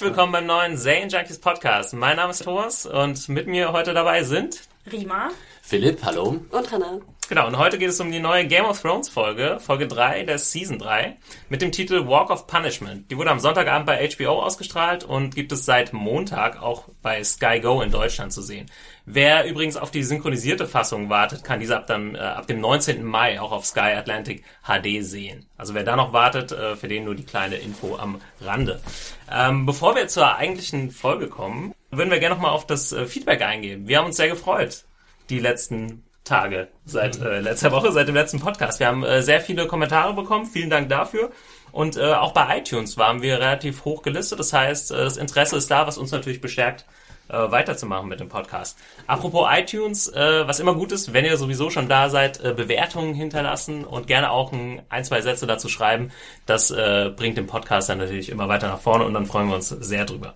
Herzlich willkommen beim neuen Zane Junkies Podcast. Mein Name ist Thomas und mit mir heute dabei sind Rima. Philipp, hallo. Und Hannah. Genau, und heute geht es um die neue Game of Thrones Folge, Folge 3 der Season 3, mit dem Titel Walk of Punishment. Die wurde am Sonntagabend bei HBO ausgestrahlt und gibt es seit Montag auch bei Sky Go in Deutschland zu sehen. Wer übrigens auf die synchronisierte Fassung wartet, kann diese ab, dann, äh, ab dem 19. Mai auch auf Sky Atlantic HD sehen. Also wer da noch wartet, äh, für den nur die kleine Info am Rande. Ähm, bevor wir zur eigentlichen Folge kommen, würden wir gerne nochmal auf das äh, Feedback eingehen. Wir haben uns sehr gefreut, die letzten Tage seit äh, letzter Woche, seit dem letzten Podcast. Wir haben äh, sehr viele Kommentare bekommen. Vielen Dank dafür. Und äh, auch bei iTunes waren wir relativ hoch gelistet. Das heißt, äh, das Interesse ist da, was uns natürlich bestärkt, äh, weiterzumachen mit dem Podcast. Apropos iTunes, äh, was immer gut ist, wenn ihr sowieso schon da seid, äh, Bewertungen hinterlassen und gerne auch ein, ein zwei Sätze dazu schreiben. Das äh, bringt den Podcast dann natürlich immer weiter nach vorne und dann freuen wir uns sehr drüber.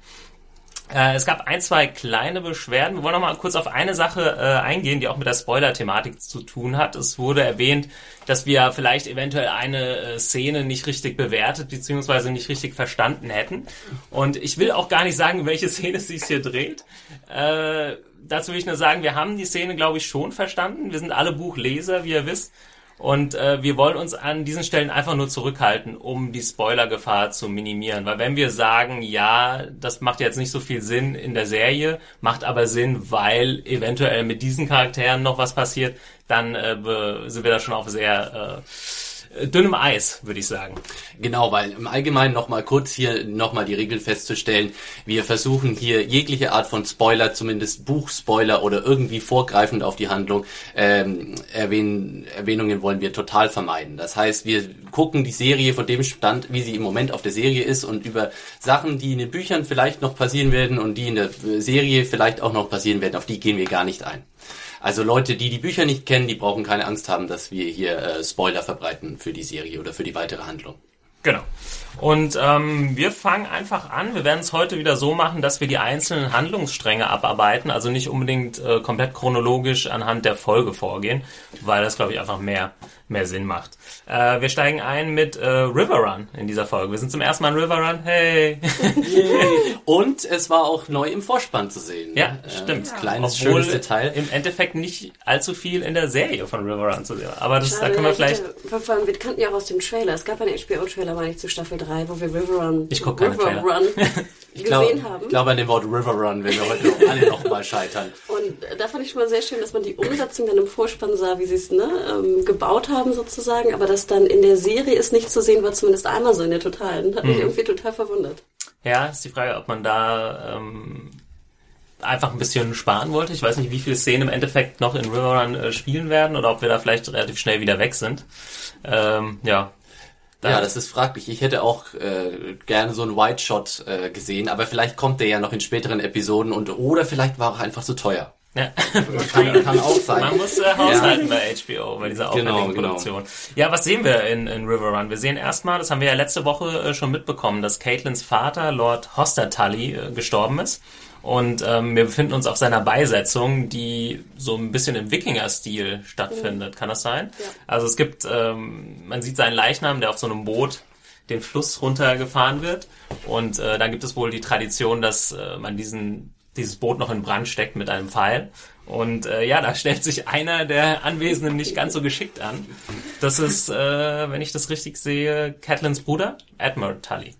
Äh, es gab ein, zwei kleine Beschwerden. Wir wollen noch mal kurz auf eine Sache äh, eingehen, die auch mit der Spoiler-Thematik zu tun hat. Es wurde erwähnt, dass wir vielleicht eventuell eine äh, Szene nicht richtig bewertet bzw. nicht richtig verstanden hätten. Und ich will auch gar nicht sagen, welche Szene es sich hier dreht. Äh, dazu will ich nur sagen, wir haben die Szene, glaube ich, schon verstanden. Wir sind alle Buchleser, wie ihr wisst. Und äh, wir wollen uns an diesen Stellen einfach nur zurückhalten, um die Spoilergefahr zu minimieren. Weil wenn wir sagen, ja, das macht jetzt nicht so viel Sinn in der Serie, macht aber Sinn, weil eventuell mit diesen Charakteren noch was passiert, dann äh, sind wir da schon auf sehr äh, dünnem Eis, würde ich sagen. Genau, weil im Allgemeinen nochmal kurz hier nochmal die Regeln festzustellen. Wir versuchen hier jegliche Art von Spoiler, zumindest Buchspoiler oder irgendwie vorgreifend auf die Handlung, ähm, erwähnen, Erwähnungen wollen wir total vermeiden. Das heißt, wir gucken die Serie von dem Stand, wie sie im Moment auf der Serie ist und über Sachen, die in den Büchern vielleicht noch passieren werden und die in der Serie vielleicht auch noch passieren werden, auf die gehen wir gar nicht ein. Also Leute, die die Bücher nicht kennen, die brauchen keine Angst haben, dass wir hier äh, Spoiler verbreiten für die Serie oder für die weitere Handlung. Genau. Und ähm, wir fangen einfach an. Wir werden es heute wieder so machen, dass wir die einzelnen Handlungsstränge abarbeiten, also nicht unbedingt äh, komplett chronologisch anhand der Folge vorgehen, weil das, glaube ich, einfach mehr, mehr Sinn macht. Äh, wir steigen ein mit äh, River Run in dieser Folge. Wir sind zum ersten Mal in River Run. Hey! Und es war auch neu im Vorspann zu sehen. Ja, stimmt. Ja. Kleines, Obwohl schönes Detail. im Endeffekt nicht allzu viel in der Serie von River Run zu sehen. Aber das, da Schade, können wir ich vielleicht... Vor allem, wir kannten ja auch aus dem Trailer. Es gab einen HBO-Trailer, meine ich, zu Staffel 3, wo wir River Run, Ich guck keine River Trailer. Run Ich glaube gesehen haben. glaub an dem Wort River Run, wenn wir heute noch alle noch mal scheitern. Und äh, da fand ich schon mal sehr schön, dass man die Umsetzung dann im Vorspann sah, wie sie es ne, ähm, gebaut haben sozusagen, aber das dann in der Serie ist nicht zu sehen war, zumindest einmal so in der Totalen. Hat mich irgendwie total verwundert. Ja, ist die Frage, ob man da ähm, einfach ein bisschen sparen wollte. Ich weiß nicht, wie viele Szenen im Endeffekt noch in River Run äh, spielen werden oder ob wir da vielleicht relativ schnell wieder weg sind. Ähm, ja. Da- Ja, das ist fraglich. Ich hätte auch äh, gerne so einen White Shot äh, gesehen, aber vielleicht kommt der ja noch in späteren Episoden und oder vielleicht war er auch einfach zu teuer. ja. Kann, kann auch sein. Man muss äh, haushalten bei HBO, bei dieser aufwendigen Genau, genau. Produktion. Ja, was sehen wir in, in River Run? Wir sehen erstmal, das haben wir ja letzte Woche äh, schon mitbekommen, dass Caitlins Vater, Lord Hostertully, äh, gestorben ist. Und ähm, wir befinden uns auf seiner Beisetzung, die so ein bisschen im Wikinger-Stil stattfindet. Kann das sein? Ja. Also es gibt, ähm, man sieht seinen Leichnam, der auf so einem Boot den Fluss runtergefahren wird. Und äh, dann gibt es wohl die Tradition, dass äh, man diesen dieses Boot noch in Brand steckt mit einem Pfeil. Und äh, ja, da stellt sich einer der Anwesenden nicht ganz so geschickt an. Das ist, äh, wenn ich das richtig sehe, Catlins Bruder, Admiral Tully.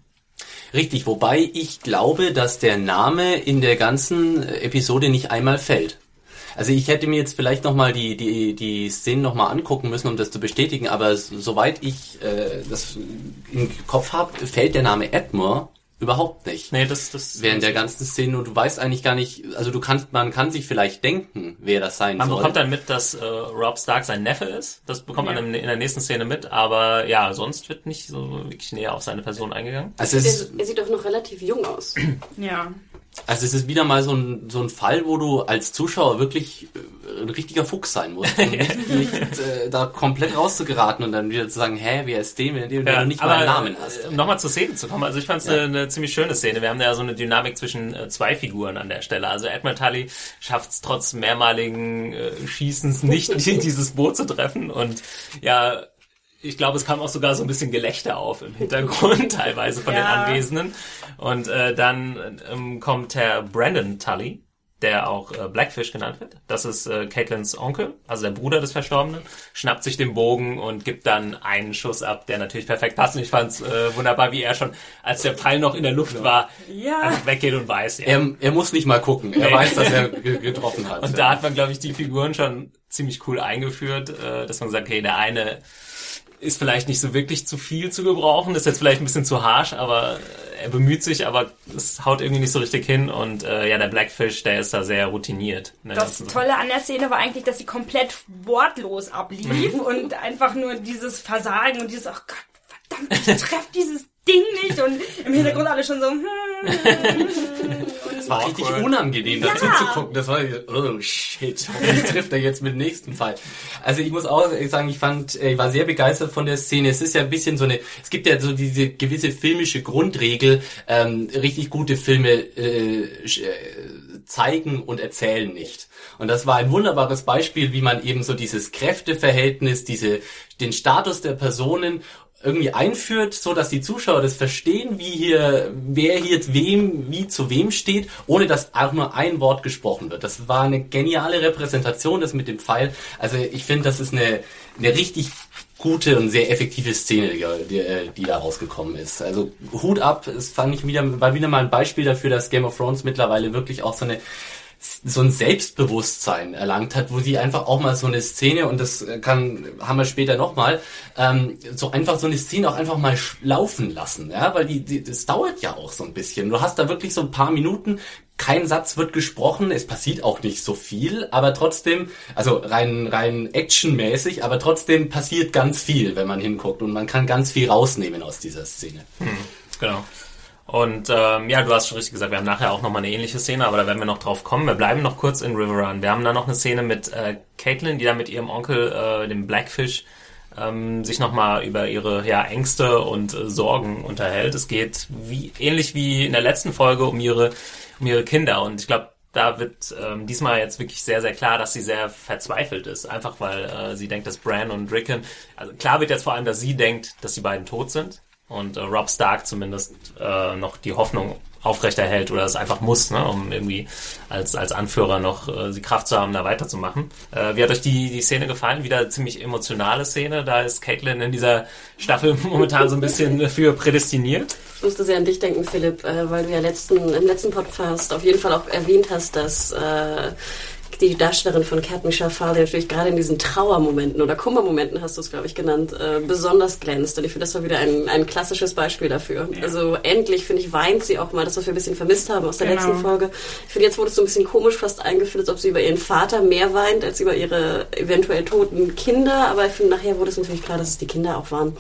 Richtig, wobei ich glaube, dass der Name in der ganzen Episode nicht einmal fällt. Also ich hätte mir jetzt vielleicht nochmal die, die, die Szenen nochmal angucken müssen, um das zu bestätigen, aber soweit ich äh, das im Kopf habe, fällt der Name Edmure Überhaupt nicht. Nee, das, das Während der ganzen Szene und du weißt eigentlich gar nicht, also du kannst, man kann sich vielleicht denken, wer das sein Man soll. bekommt dann mit, dass äh, Rob Stark sein Neffe ist. Das bekommt man in, in der nächsten Szene mit. Aber ja, sonst wird nicht so wirklich näher auf seine Person eingegangen. also Er, er sieht doch noch relativ jung aus. Ja. Also es ist wieder mal so ein, so ein Fall, wo du als Zuschauer wirklich äh, ein richtiger Fuchs sein musst, um nicht, äh, da komplett rauszugeraten und dann wieder zu sagen, hä, wer ist dem, wenn du Ja, nicht mal einen Namen äh, hast. Um nochmal zur Szene zu kommen, also ich fand es eine, eine ziemlich schöne Szene. Wir haben da ja so eine Dynamik zwischen äh, zwei Figuren an der Stelle. Also Edmund Tully schafft es trotz mehrmaligen äh, Schießens nicht, die, dieses Boot zu treffen und ja, ich glaube, es kam auch sogar so ein bisschen Gelächter auf im Hintergrund, teilweise von den Ja. Anwesenden. Und äh, dann ähm, kommt Herr Brandon Tully, der auch äh, Blackfish genannt wird. Das ist äh, Caitlins Onkel, also der Bruder des Verstorbenen, schnappt sich den Bogen und gibt dann einen Schuss ab, der natürlich perfekt passt. Und ich fand es äh, wunderbar, wie er schon, als der Pfeil noch in der Luft war, Ja. einfach weggeht und weiß, ja. Er, er muss nicht mal gucken, er Nee. weiß, dass er ge- getroffen hat. Und da hat man, glaube ich, die Figuren schon ziemlich cool eingeführt, äh, dass man sagt, okay, der eine ist vielleicht nicht so wirklich zu viel zu gebrauchen, ist jetzt vielleicht ein bisschen zu harsh, aber er bemüht sich, aber es haut irgendwie nicht so richtig hin und äh, ja, der Blackfish, der ist da sehr routiniert. Ne? Das Tolle an der Szene war eigentlich, dass sie komplett wortlos ablief und einfach nur dieses Versagen und dieses, ach Gott, verdammt, ich treff dieses Ding nicht und im Hintergrund alle schon so, hm, Es war richtig Awkward. unangenehm dazu Ja. zu gucken. Das war, oh shit, wie trifft er jetzt mit dem nächsten Fall? Also ich muss auch sagen, ich fand, äh, ich war sehr begeistert von der Szene. Es ist ja ein bisschen so eine, es gibt ja so diese gewisse filmische Grundregel, ähm, richtig gute Filme äh, äh, zeigen und erzählen nicht. Und das war ein wunderbares Beispiel, wie man eben so dieses Kräfteverhältnis, diese, den Status der Personen irgendwie einführt, so dass die Zuschauer das verstehen, wie hier, wer hier wem, wie zu wem steht, ohne dass auch nur ein Wort gesprochen wird. Das war eine geniale Repräsentation, das mit dem Pfeil. Also ich finde, das ist eine, eine richtig gute und sehr effektive Szene, die, die, die da rausgekommen ist. Also Hut ab, es fand ich wieder, war wieder mal ein Beispiel dafür, dass Game of Thrones mittlerweile wirklich auch so eine so ein Selbstbewusstsein erlangt hat, wo sie einfach auch mal so eine Szene, und das kann, haben wir später nochmal, ähm, so einfach so eine Szene auch einfach mal laufen lassen, ja, weil die, die, das dauert ja auch so ein bisschen. Du hast da wirklich so ein paar Minuten, kein Satz wird gesprochen, es passiert auch nicht so viel, aber trotzdem, also rein, rein actionmäßig, aber trotzdem passiert ganz viel, wenn man hinguckt und man kann ganz viel rausnehmen aus dieser Szene. Genau. Und ähm, ja, du hast schon richtig gesagt, wir haben nachher auch nochmal eine ähnliche Szene, aber da werden wir noch drauf kommen. Wir bleiben noch kurz in River Run. Wir haben da noch eine Szene mit äh, Caitlin, die da mit ihrem Onkel, äh, dem Blackfish, ähm, sich nochmal über ihre ja, Ängste und äh, Sorgen unterhält. Es geht wie ähnlich wie in der letzten Folge um ihre, um ihre Kinder. Und ich glaube, da wird ähm, diesmal jetzt wirklich sehr, sehr klar, dass sie sehr verzweifelt ist. Einfach weil äh, sie denkt, dass Bran und Rickon, also klar wird jetzt vor allem, dass sie denkt, dass die beiden tot sind und äh, Rob Stark zumindest äh, noch die Hoffnung aufrechterhält oder es einfach muss, ne, um irgendwie als, als Anführer noch äh, die Kraft zu haben, da weiterzumachen. Äh, wie hat euch die, die Szene gefallen? Wieder ziemlich emotionale Szene. Da ist Caitlin in dieser Staffel momentan so ein bisschen dafür prädestiniert. Ich musste sehr an dich denken, Philipp, äh, weil du ja letzten, im letzten Podcast auf jeden Fall auch erwähnt hast, dass äh, die Darstellerin von Michelle Farley natürlich gerade in diesen Trauermomenten oder Kummermomenten, hast du es, glaube ich, genannt, äh, besonders glänzt. Und ich finde, das war wieder ein, ein klassisches Beispiel dafür. Also endlich, finde ich, weint sie auch mal, das, was wir ein bisschen vermisst haben aus der Genau. letzten Folge. Ich finde, jetzt wurde es so ein bisschen komisch fast eingeführt, als ob sie über ihren Vater mehr weint, als über ihre eventuell toten Kinder. Aber ich finde, nachher wurde es natürlich klar, dass es die Kinder auch waren.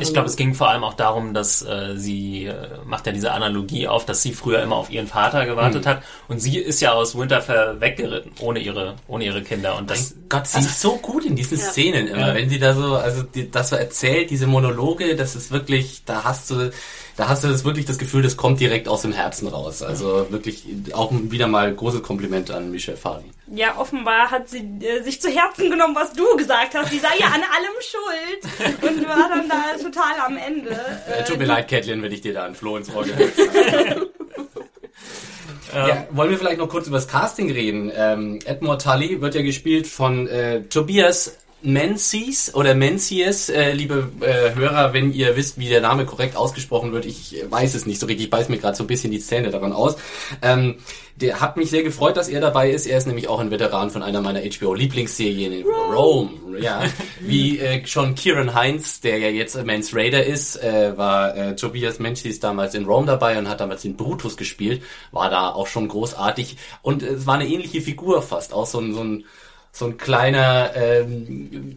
Ich glaube, es ging vor allem auch darum, dass äh, sie äh, macht ja diese Analogie auf, dass sie früher immer auf ihren Vater gewartet hat und sie ist ja aus Winterfell weggeritten ohne ihre ohne ihre Kinder und das Gott, sie ist so gut in diesen Ja. Szenen immer. Ja. Wenn sie da so, also die, das so erzählt, diese Monologe, das ist wirklich, da hast du, da hast du das wirklich das Gefühl, das kommt direkt aus dem Herzen raus. Also wirklich auch wieder mal großes Kompliment an Michelle Farley. Ja, offenbar hat sie äh, sich zu Herzen genommen, was du gesagt hast. Sie sei ja an allem schuld und war dann da total am Ende. Äh, tut mir leid, Caitlin, wenn ich dir da ein Floh ins Ohr habe. ja, wollen wir vielleicht noch kurz über das Casting reden? Ähm, Edmund Tully wird ja gespielt von äh, Tobias Menzies oder Menzies, äh, liebe äh, Hörer, wenn ihr wisst, wie der Name korrekt ausgesprochen wird, ich weiß es nicht so richtig, ich beiß mir gerade so ein bisschen die Zähne daran aus. Ähm, der hat mich sehr gefreut, dass er dabei ist. Er ist nämlich auch ein Veteran von einer meiner HBO-Lieblingsserien, Rome. Ja, wie äh, schon Kieran Heinz, der ja jetzt Mans Raider ist, äh, war äh, Tobias Menzies damals in Rome dabei und hat damals den Brutus gespielt, war da auch schon großartig und es war eine ähnliche Figur fast, auch so ein, so ein so ein kleiner ähm,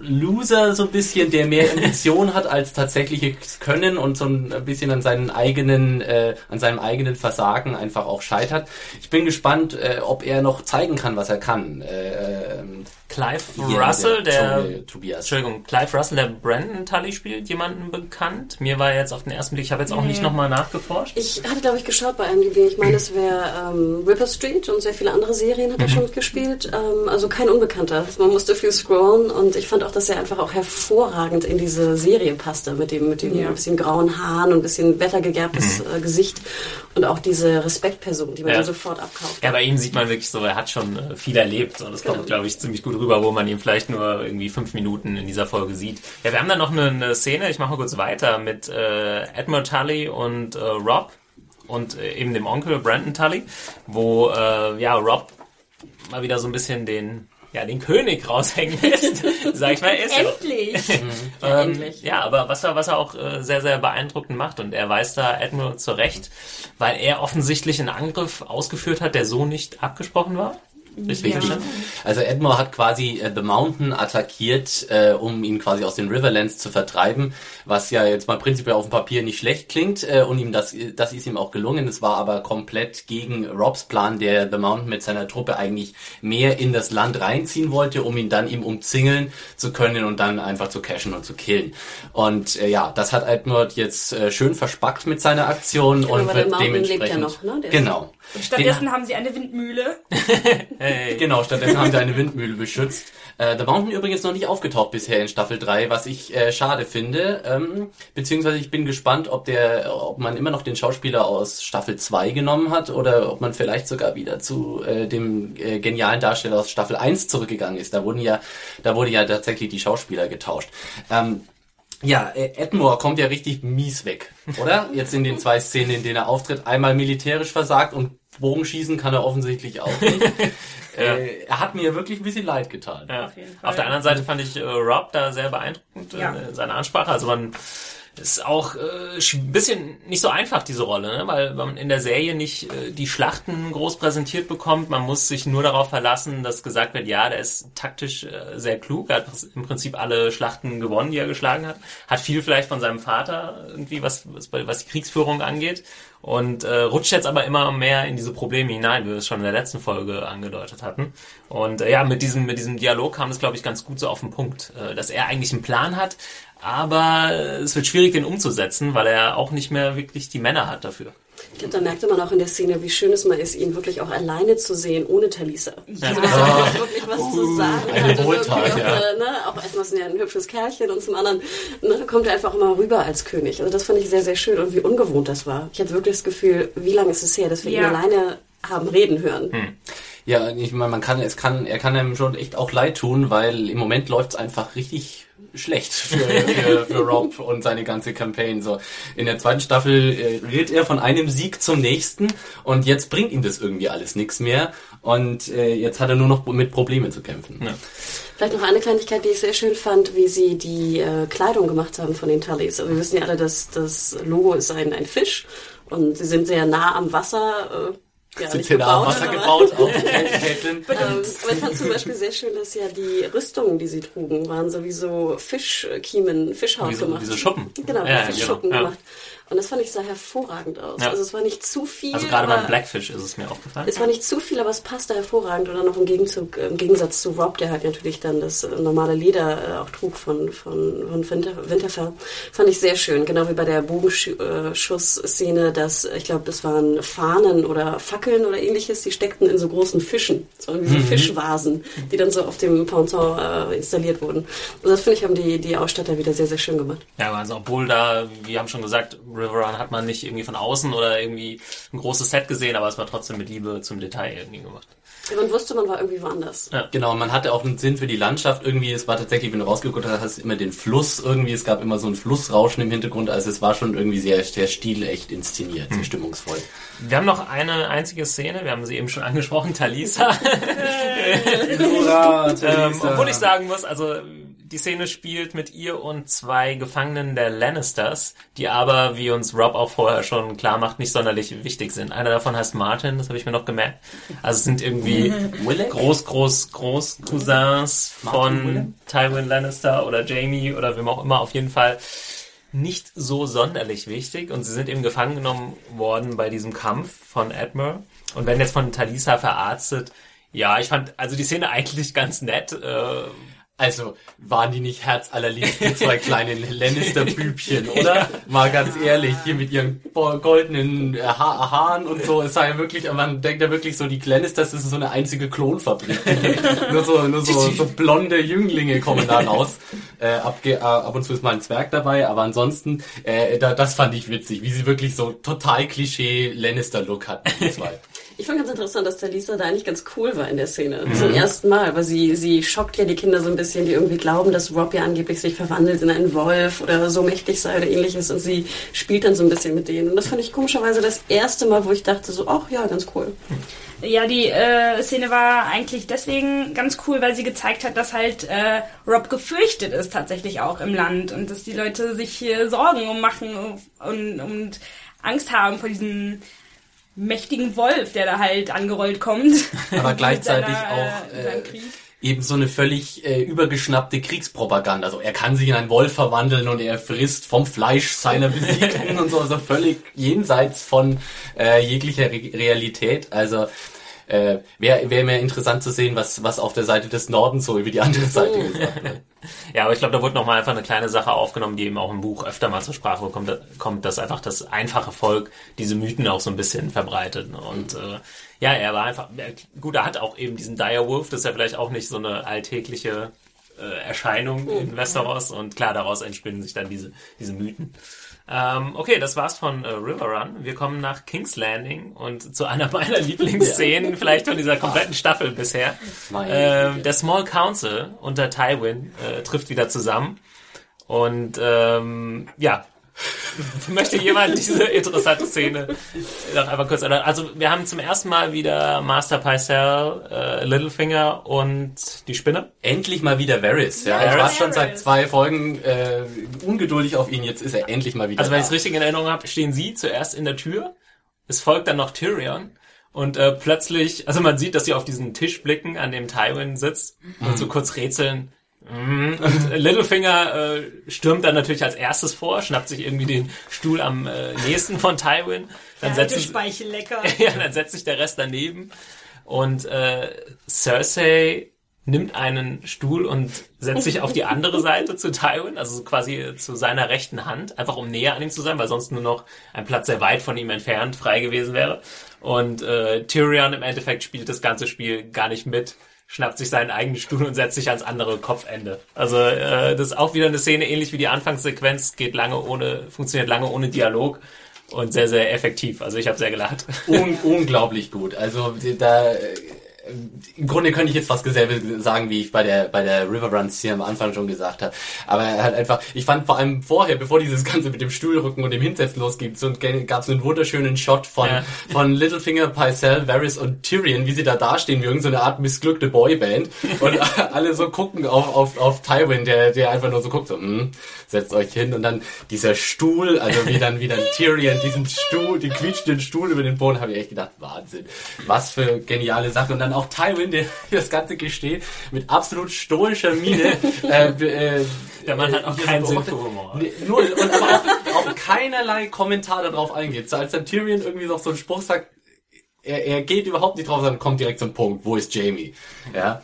Loser so ein bisschen, der mehr Ambition hat als tatsächliches Können und so ein bisschen an seinen eigenen, äh, an seinem eigenen Versagen einfach auch scheitert. Ich bin gespannt, äh, ob er noch zeigen kann, was er kann. Äh, ähm, Clive hier, Russell, der, Dschungel- Tobias. Entschuldigung, Clive Russell, der Brandon Tully spielt, jemanden bekannt. Mir war jetzt auf den ersten Blick, ich habe jetzt auch nicht nochmal nachgeforscht. Ich hatte, glaube ich, geschaut bei IMDb. Ich meine, es wäre ähm, Ripper Street und sehr viele andere Serien hat er schon mitgespielt. Ähm, also kein Unbekannter. Man musste viel scrollen und ich fand auch, dass er einfach auch hervorragend in diese Serie passte. Mit dem, mit dem Ja. bisschen grauen Haaren und ein bisschen wettergegerbtes äh, Gesicht und auch diese Respektperson, die man Ja. sofort abkauft. Ja, bei ihm sieht man wirklich so, er hat schon äh, viel erlebt und das kommt, Genau. glaube ich, ziemlich gut rüber, wo man ihn vielleicht nur irgendwie fünf Minuten in dieser Folge sieht. Ja, wir haben dann noch eine, eine Szene, ich mache mal kurz weiter, mit äh, Edmund Tully und äh, Rob und äh, eben dem Onkel Brandon Tully, wo äh, ja Rob mal wieder so ein bisschen den ja, den König raushängen lässt, sag ich mal. Ist ja- Endlich! Ja, ähm, endlich. ja, aber was er, was er auch äh, sehr, sehr beeindruckend macht und er weiß da Admiral zurecht, weil er offensichtlich einen Angriff ausgeführt hat, der so nicht abgesprochen war. Richtig Ja. verstanden? Also Edmure hat quasi äh, The Mountain attackiert, äh, um ihn quasi aus den Riverlands zu vertreiben, was ja jetzt mal prinzipiell auf dem Papier nicht schlecht klingt äh, und ihm das, das ist ihm auch gelungen. Es war aber komplett gegen Robs Plan, der The Mountain mit seiner Truppe eigentlich mehr in das Land reinziehen wollte, um ihn dann ihm umzingeln zu können und dann einfach zu cashen und zu killen. Und äh, ja, das hat Edmure jetzt äh, schön verspackt mit seiner Aktion und wird dementsprechend noch, ne? Genau. Und stattdessen haben sie eine Windmühle. Hey. Genau, stattdessen haben sie eine Windmühle beschützt. Äh, The Mountain übrigens noch nicht aufgetaucht bisher in Staffel 3, was ich äh, schade finde. Ähm, beziehungsweise ich bin gespannt, ob der, ob man immer noch den Schauspieler aus Staffel 2 genommen hat oder ob man vielleicht sogar wieder zu äh, dem äh, genialen Darsteller aus Staffel 1 zurückgegangen ist. Da wurden ja, da wurde ja tatsächlich die Schauspieler getauscht. Ähm, ja, äh, Edmure kommt ja richtig mies weg, oder? Jetzt in den zwei Szenen, in denen er auftritt. Einmal militärisch versagt und Bogenschießen kann er offensichtlich auch nicht. äh, er hat mir wirklich ein bisschen leid getan. Ja. Fall. Auf der anderen Seite fand ich äh, Rob da sehr beeindruckend Ja. in seiner Ansprache. Also man ist auch äh, ein bisschen nicht so einfach, diese Rolle, ne? weil man in der Serie nicht äh, die Schlachten groß präsentiert bekommt. Man muss sich nur darauf verlassen, dass gesagt wird, ja, der ist taktisch äh, sehr klug, er hat im Prinzip alle Schlachten gewonnen, die er geschlagen hat. Hat viel vielleicht von seinem Vater irgendwie, was, was, was die Kriegsführung angeht. Und äh, rutscht jetzt aber immer mehr in diese Probleme hinein, wie wir es schon in der letzten Folge angedeutet hatten. Und äh, ja, mit diesem, mit diesem Dialog kam es, glaube ich, ganz gut so auf den Punkt, äh, dass er eigentlich einen Plan hat, aber äh, es wird schwierig, den umzusetzen, weil er auch nicht mehr wirklich die Männer hat dafür. Ich glaube, da merkte man auch in der Szene, wie schön es mal ist, ihn wirklich auch alleine zu sehen, ohne Talisa. Ja. Also, dass er wirklich, wirklich was zu sagen eine Wohltat, wirklich auch, ja. äh, ne, auch erstmal ist er ja ein hübsches Kerlchen und zum anderen ne, kommt er einfach immer rüber als König. Also das fand ich sehr, sehr schön und wie ungewohnt das war. Ich hatte wirklich das Gefühl, wie lange ist es her, dass wir ihn Ja. alleine haben reden hören. Ja, ich meine, man kann, es kann, er kann einem schon echt auch leid tun, weil im Moment läuft's einfach richtig schlecht für, für, für Rob und seine ganze Campaign. So in der zweiten Staffel äh, redet er von einem Sieg zum nächsten und jetzt bringt ihm das irgendwie alles nichts mehr und äh, jetzt hat er nur noch mit Problemen zu kämpfen. Ja. Vielleicht noch eine Kleinigkeit, die ich sehr schön fand, wie sie die äh, Kleidung gemacht haben von den Tullys. Also wir wissen ja alle, dass das Logo ist ein, ein Fisch und sie sind sehr nah am Wasser. Äh, ja, Sind hier gebaut, Wasser aber- gebaut, auch. Ähm, aber ich fand zum Beispiel sehr schön, dass ja die Rüstungen, die sie trugen, waren sowieso Fischkiemen, Fischhaut Wie so- gemacht. wie so Schuppen. Genau, Ja, Fischschuppen genau, ja. gemacht. Und das fand ich sah hervorragend aus. Ja. Also es war nicht zu viel. Also gerade beim Blackfish ist es mir aufgefallen. es war nicht zu viel, aber es passte hervorragend. Oder noch im, Gegenzug, äh, im Gegensatz zu Rob, der halt natürlich dann das äh, normale Leder äh, auch trug von, von, von Winter, Winterfell. Fand ich sehr schön. Genau wie bei der Bogenschuss-Szene, dass, ich glaube, das waren Fahnen oder Fackeln oder ähnliches, die steckten in so großen Fischen. Das waren wie so Fischvasen, die dann so auf dem Ponton äh, installiert wurden. Und das finde ich, haben die, die Ausstatter wieder sehr, sehr schön gemacht. Ja, also obwohl da, wir haben schon gesagt, Riverrun hat man nicht irgendwie von außen oder irgendwie ein großes Set gesehen, aber es war trotzdem mit Liebe zum Detail irgendwie gemacht. Ja, man wusste, man war irgendwie woanders. Ja. Genau, man hatte auch einen Sinn für die Landschaft irgendwie. Es war tatsächlich, wenn du rausgeguckt hast, hast du immer den Fluss irgendwie. Es gab immer so ein Flussrauschen im Hintergrund. Also es war schon irgendwie sehr, sehr stilecht inszeniert, sehr stimmungsvoll. Wir haben noch eine einzige Szene, wir haben sie eben schon angesprochen, Talisa. Hurra, ähm, Theresa. obwohl ich sagen muss, also die Szene spielt mit ihr und zwei Gefangenen der Lannisters, die aber, wie uns Rob auch vorher schon klar macht, nicht sonderlich wichtig sind. Einer davon heißt Martin, das habe ich mir noch gemerkt. Also es sind irgendwie? Groß, Groß, Groß Cousins von? Tywin Lannister oder Jamie oder wem auch immer. Auf jeden Fall nicht so sonderlich wichtig und sie sind eben gefangen genommen worden bei diesem Kampf von Admiral und werden jetzt von Talisa verarztet. Ja, ich fand also die Szene eigentlich ganz nett. Äh, Also, waren die nicht herzallerliebst, die zwei kleinen Lannister-Bübchen, oder? Mal ganz ehrlich, hier mit ihren goldenen äh, ha Haaren und so, es sei ja wirklich, man denkt ja wirklich so, die Lannisters, das ist so eine einzige Klonfabrik. nur so, nur so, so blonde Jünglinge kommen da raus. Äh, abge äh, ab und zu ist mal ein Zwerg dabei, aber ansonsten, äh, da, das fand ich witzig, wie sie wirklich so total Klischee Lannister-Look hatten, die zwei. Ich fand ganz interessant, dass der Lisa da eigentlich ganz cool war in der Szene. Zum ersten Mal, weil sie, sie schockt ja die Kinder so ein bisschen, die irgendwie glauben, dass Rob ja angeblich sich verwandelt in einen Wolf oder so mächtig sei oder ähnliches und sie spielt dann so ein bisschen mit denen. Und das fand ich komischerweise das erste Mal, wo ich dachte so, ach ja, ganz cool. Ja, die äh, Szene war eigentlich deswegen ganz cool, weil sie gezeigt hat, dass halt äh, Rob gefürchtet ist tatsächlich auch im Land und dass die Leute sich hier Sorgen um machen und, und Angst haben vor diesem mächtigen Wolf, der da halt angerollt kommt. Aber gleichzeitig seiner, auch äh, äh, eben so eine völlig äh, übergeschnappte Kriegspropaganda. Also er kann sich in einen Wolf verwandeln und er frisst vom Fleisch seiner Besiegten und so. Also völlig jenseits von äh, jeglicher Re Realität. Also äh, wäre wär mir interessant zu sehen, was, was auf der Seite des Nordens so über die andere Seite gesagt wird. ja, aber ich glaube, da wurde nochmal einfach eine kleine Sache aufgenommen, die eben auch im Buch öfter mal zur Sprache kommt, kommt dass einfach das einfache Volk diese Mythen auch so ein bisschen verbreitet. ne? Und äh, ja, er war einfach, gut, er hat auch eben diesen Direwolf, das ist ja vielleicht auch nicht so eine alltägliche äh, Erscheinung in Westeros und klar, daraus entspinnen sich dann diese, diese Mythen. Ähm, okay, das war's von äh, River Run. Wir kommen nach King's Landing und zu einer meiner Lieblingsszenen vielleicht von dieser kompletten Staffel bisher. Ähm, der Small Council unter Tywin äh, trifft wieder zusammen und ähm, ja, möchte jemand diese interessante Szene noch einmal kurz erläutern? Also wir haben zum ersten Mal wieder Master Pycelle, äh, Littlefinger und die Spinne. Endlich mal wieder Varys. Ja, Ja, ich war schon seit zwei Folgen äh, ungeduldig auf ihn. Jetzt ist er endlich mal wieder Also wenn ich es richtig in Erinnerung habe, stehen sie zuerst in der Tür. Es folgt dann noch Tyrion. Und äh, plötzlich, also man sieht, dass sie auf diesen Tisch blicken, an dem Tywin sitzt und so kurz rätseln. Mm, Und äh, Littlefinger äh, stürmt dann natürlich als erstes vor, schnappt sich irgendwie den Stuhl am äh, nächsten von Tywin. Dann alte setzt, Speichel lecker. ja, dann setzt sich der Rest daneben. Und äh, Cersei nimmt einen Stuhl und setzt sich auf die andere Seite zu Tywin, also quasi zu seiner rechten Hand, einfach um näher an ihm zu sein, weil sonst nur noch ein Platz sehr weit von ihm entfernt frei gewesen wäre. Und äh, Tyrion im Endeffekt spielt das ganze Spiel gar nicht mit, schnappt sich seinen eigenen Stuhl und setzt sich ans andere Kopfende. Also äh, das ist auch wieder eine Szene, ähnlich wie die Anfangssequenz, geht lange ohne, funktioniert lange ohne Dialog und sehr, sehr effektiv. Also ich habe sehr gelacht. Un unglaublich gut. Also da im Grunde könnte ich jetzt fast dasselbe sagen, wie ich bei der bei der River Runs hier am Anfang schon gesagt habe. Aber er hat einfach, ich fand vor allem vorher, bevor dieses Ganze mit dem Stuhlrücken und dem Hinsetzen losgeht, so gab es einen wunderschönen Shot von Ja. von Littlefinger, Pycelle, Varys und Tyrion, wie sie da dastehen, wie irgendeine so eine Art missglückte Boyband und alle so gucken auf auf auf Tywin, der der einfach nur so guckt, so, hm, setzt euch hin und dann dieser Stuhl, also wie dann wie dann Tyrion diesen Stuhl, den quietschenden Stuhl über den Boden, habe ich echt gedacht, Wahnsinn, was für geniale Sache und dann auch Tywin, der das Ganze gesteht mit absolut stoischer Miene. äh, äh, Der Mann hat auch hier keinen Sinn für Humor. Nee, Null. Und aber auch, auch keinerlei Kommentar darauf eingeht. So als dann Tyrion irgendwie noch so einen Spruch sagt, er, er geht überhaupt nicht drauf, sondern kommt direkt zum Punkt. Wo ist Jamie? Ja.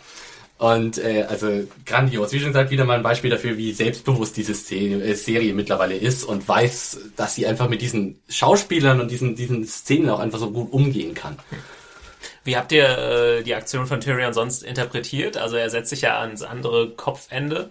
Und äh, also grandios. Wie schon gesagt, wieder mal ein Beispiel dafür, wie selbstbewusst diese Szene, äh, Serie mittlerweile ist und weiß, dass sie einfach mit diesen Schauspielern und diesen, diesen Szenen auch einfach so gut umgehen kann. Wie habt ihr äh, die Aktion von Tyrion sonst interpretiert? Also er setzt sich ja ans andere Kopfende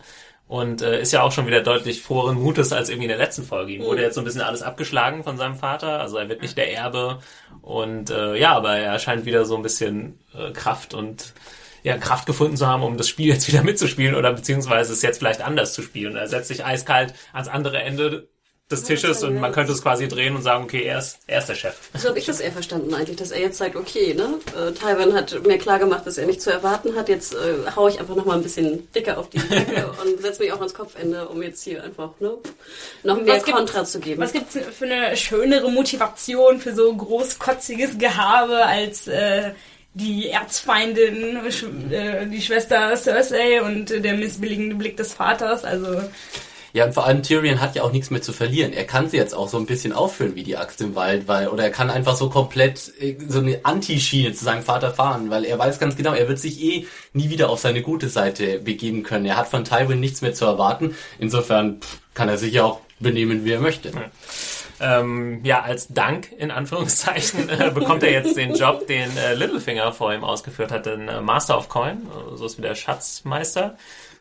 und äh, ist ja auch schon wieder deutlich frohen Mutes als irgendwie in der letzten Folge. Ihm wurde Mhm. jetzt so ein bisschen alles abgeschlagen von seinem Vater, also er wird nicht der Erbe und äh, ja, aber er scheint wieder so ein bisschen äh, Kraft und ja, Kraft gefunden zu haben, um das Spiel jetzt wieder mitzuspielen oder beziehungsweise es jetzt vielleicht anders zu spielen. Er setzt sich eiskalt ans andere Ende des Tisches und man könnte es quasi drehen und sagen, okay, er ist, er ist der Chef. So habe ich das eher verstanden eigentlich, dass er jetzt sagt, okay, ne, äh, Taiwan hat mir klar gemacht, dass er nicht zu erwarten hat, jetzt äh, hau ich einfach nochmal ein bisschen dicker auf die Decke und setze mich auch ans Kopfende, um jetzt hier einfach, ne, noch mehr Was gibt- Kontra zu geben. Was gibt's für eine schönere Motivation für so großkotziges Gehabe als äh, die Erzfeindin, äh, die Schwester Cersei und äh, der missbilligende Blick des Vaters? Also Ja, und vor allem Tyrion hat ja auch nichts mehr zu verlieren. Er kann sie jetzt auch so ein bisschen aufführen wie die Axt im Wald, weil, oder er kann einfach so komplett äh, so eine Anti-Schiene zu seinem Vater fahren, weil er weiß ganz genau, er wird sich eh nie wieder auf seine gute Seite begeben können. Er hat von Tywin nichts mehr zu erwarten. Insofern pff, kann er sich ja auch benehmen, wie er möchte. Ähm, ja, als Dank in Anführungszeichen äh, bekommt er jetzt den Job, den äh, Littlefinger vor ihm ausgeführt hat, den äh, Master of Coin, äh, so ist wie der Schatzmeister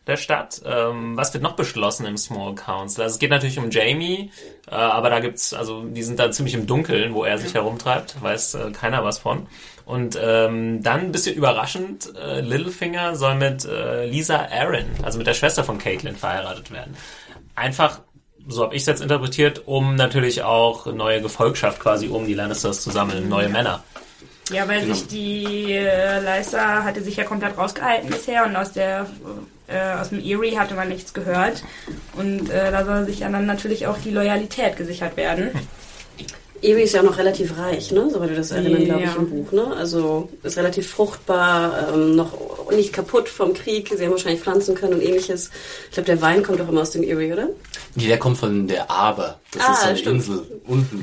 der Stadt. Ähm, was wird noch beschlossen im Small Council? Also es geht natürlich um Jamie, äh, aber da gibt's, also die sind da ziemlich im Dunkeln, wo er sich herumtreibt, weiß äh, keiner was von. Und ähm, dann ein bisschen überraschend, äh, Littlefinger soll mit äh, Lisa Aaron, also mit der Schwester von Caitlin, verheiratet werden. Einfach so habe ich es jetzt interpretiert, um natürlich auch neue Gefolgschaft quasi um die Lannisters zu sammeln, neue Männer. ja, weil sich die äh, Lysa hatte sich ja komplett rausgehalten bisher und aus der äh, aus dem Erie hatte man nichts gehört und äh, da soll sich ja dann natürlich auch die Loyalität gesichert werden. Ewi ist ja auch noch relativ reich, ne? Soweit wir das erinnern, glaube ich, Ja. im Buch, ne? Also ist relativ fruchtbar, ähm, noch nicht kaputt vom Krieg. Sie haben wahrscheinlich pflanzen können und ähnliches. Ich glaube, der Wein kommt doch immer aus dem Erie, oder? Nee, der kommt von der Aber. Das Ah, ist so eine stimmt. Insel unten.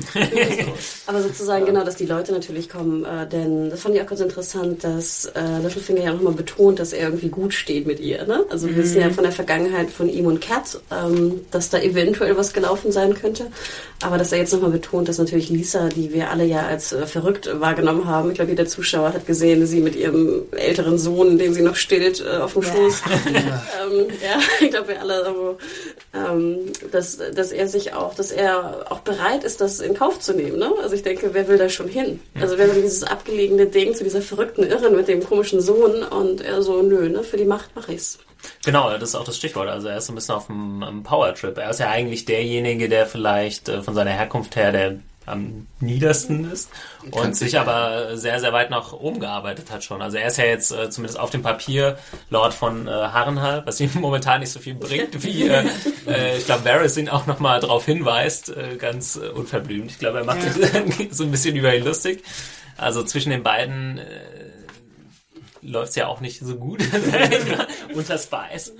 Aber sozusagen genau, dass die Leute natürlich kommen, äh, denn das fand ich auch ganz interessant, dass äh, Littlefinger ja nochmal betont, dass er irgendwie gut steht mit ihr. Ne? Also wir wissen ja von der Vergangenheit von ihm und Kat, ähm, dass da eventuell was gelaufen sein könnte. Aber dass er jetzt nochmal betont, dass natürlich Lisa, die wir alle ja als äh, verrückt wahrgenommen haben, ich glaube jeder Zuschauer hat gesehen, sie mit ihrem älteren Sohn, den sie noch stillt, äh, auf dem Schoß. ähm, ja, ich glaube wir alle, aber, ähm, dass, dass er sich auch, dass er auch bereit ist, das in Kauf zu nehmen. Ne? Also ich denke, wer will da schon hin? Also wer will dieses abgelegene Ding zu dieser verrückten Irren mit dem komischen Sohn und er so, nö, ne, für die Macht mache ich's. Genau, das ist auch das Stichwort. Also er ist so ein bisschen auf dem, am Power-Trip. Er ist ja eigentlich derjenige, der vielleicht äh, von seiner Herkunft her der am niedersten ist und sich aber sehr, sehr weit nach oben gearbeitet hat schon. Also er ist ja jetzt äh, zumindest auf dem Papier Lord von äh, Harrenhal, was ihm momentan nicht so viel bringt, wie äh, äh, ich glaube Varys ihn auch nochmal darauf hinweist, äh, ganz äh, unverblümt. Ich glaube, er macht sich so ein bisschen über ihn lustig. Also zwischen den beiden äh, läuft's ja auch nicht so gut unter Spice.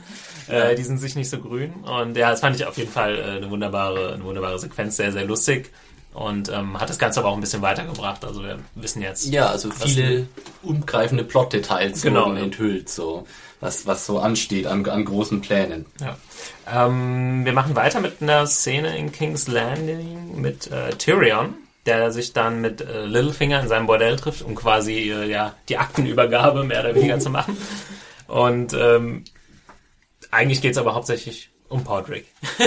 Äh, die sind sich nicht so grün. Und ja, das fand ich auf jeden Fall äh, eine wunderbare, eine wunderbare Sequenz, sehr, sehr lustig. Und ähm, hat das Ganze aber auch ein bisschen weitergebracht. Also wir wissen jetzt. Ja, also viele ungreifende Plotdetails Genau, wurden enthüllt, so was, was so ansteht an, an großen Plänen. Ja. Ähm, wir machen weiter mit einer Szene in King's Landing mit äh, Tyrion, der sich dann mit äh, Littlefinger in seinem Bordell trifft, um quasi äh, ja die Aktenübergabe mehr oder weniger zu machen. Und ähm, eigentlich geht's aber hauptsächlich um Podrick.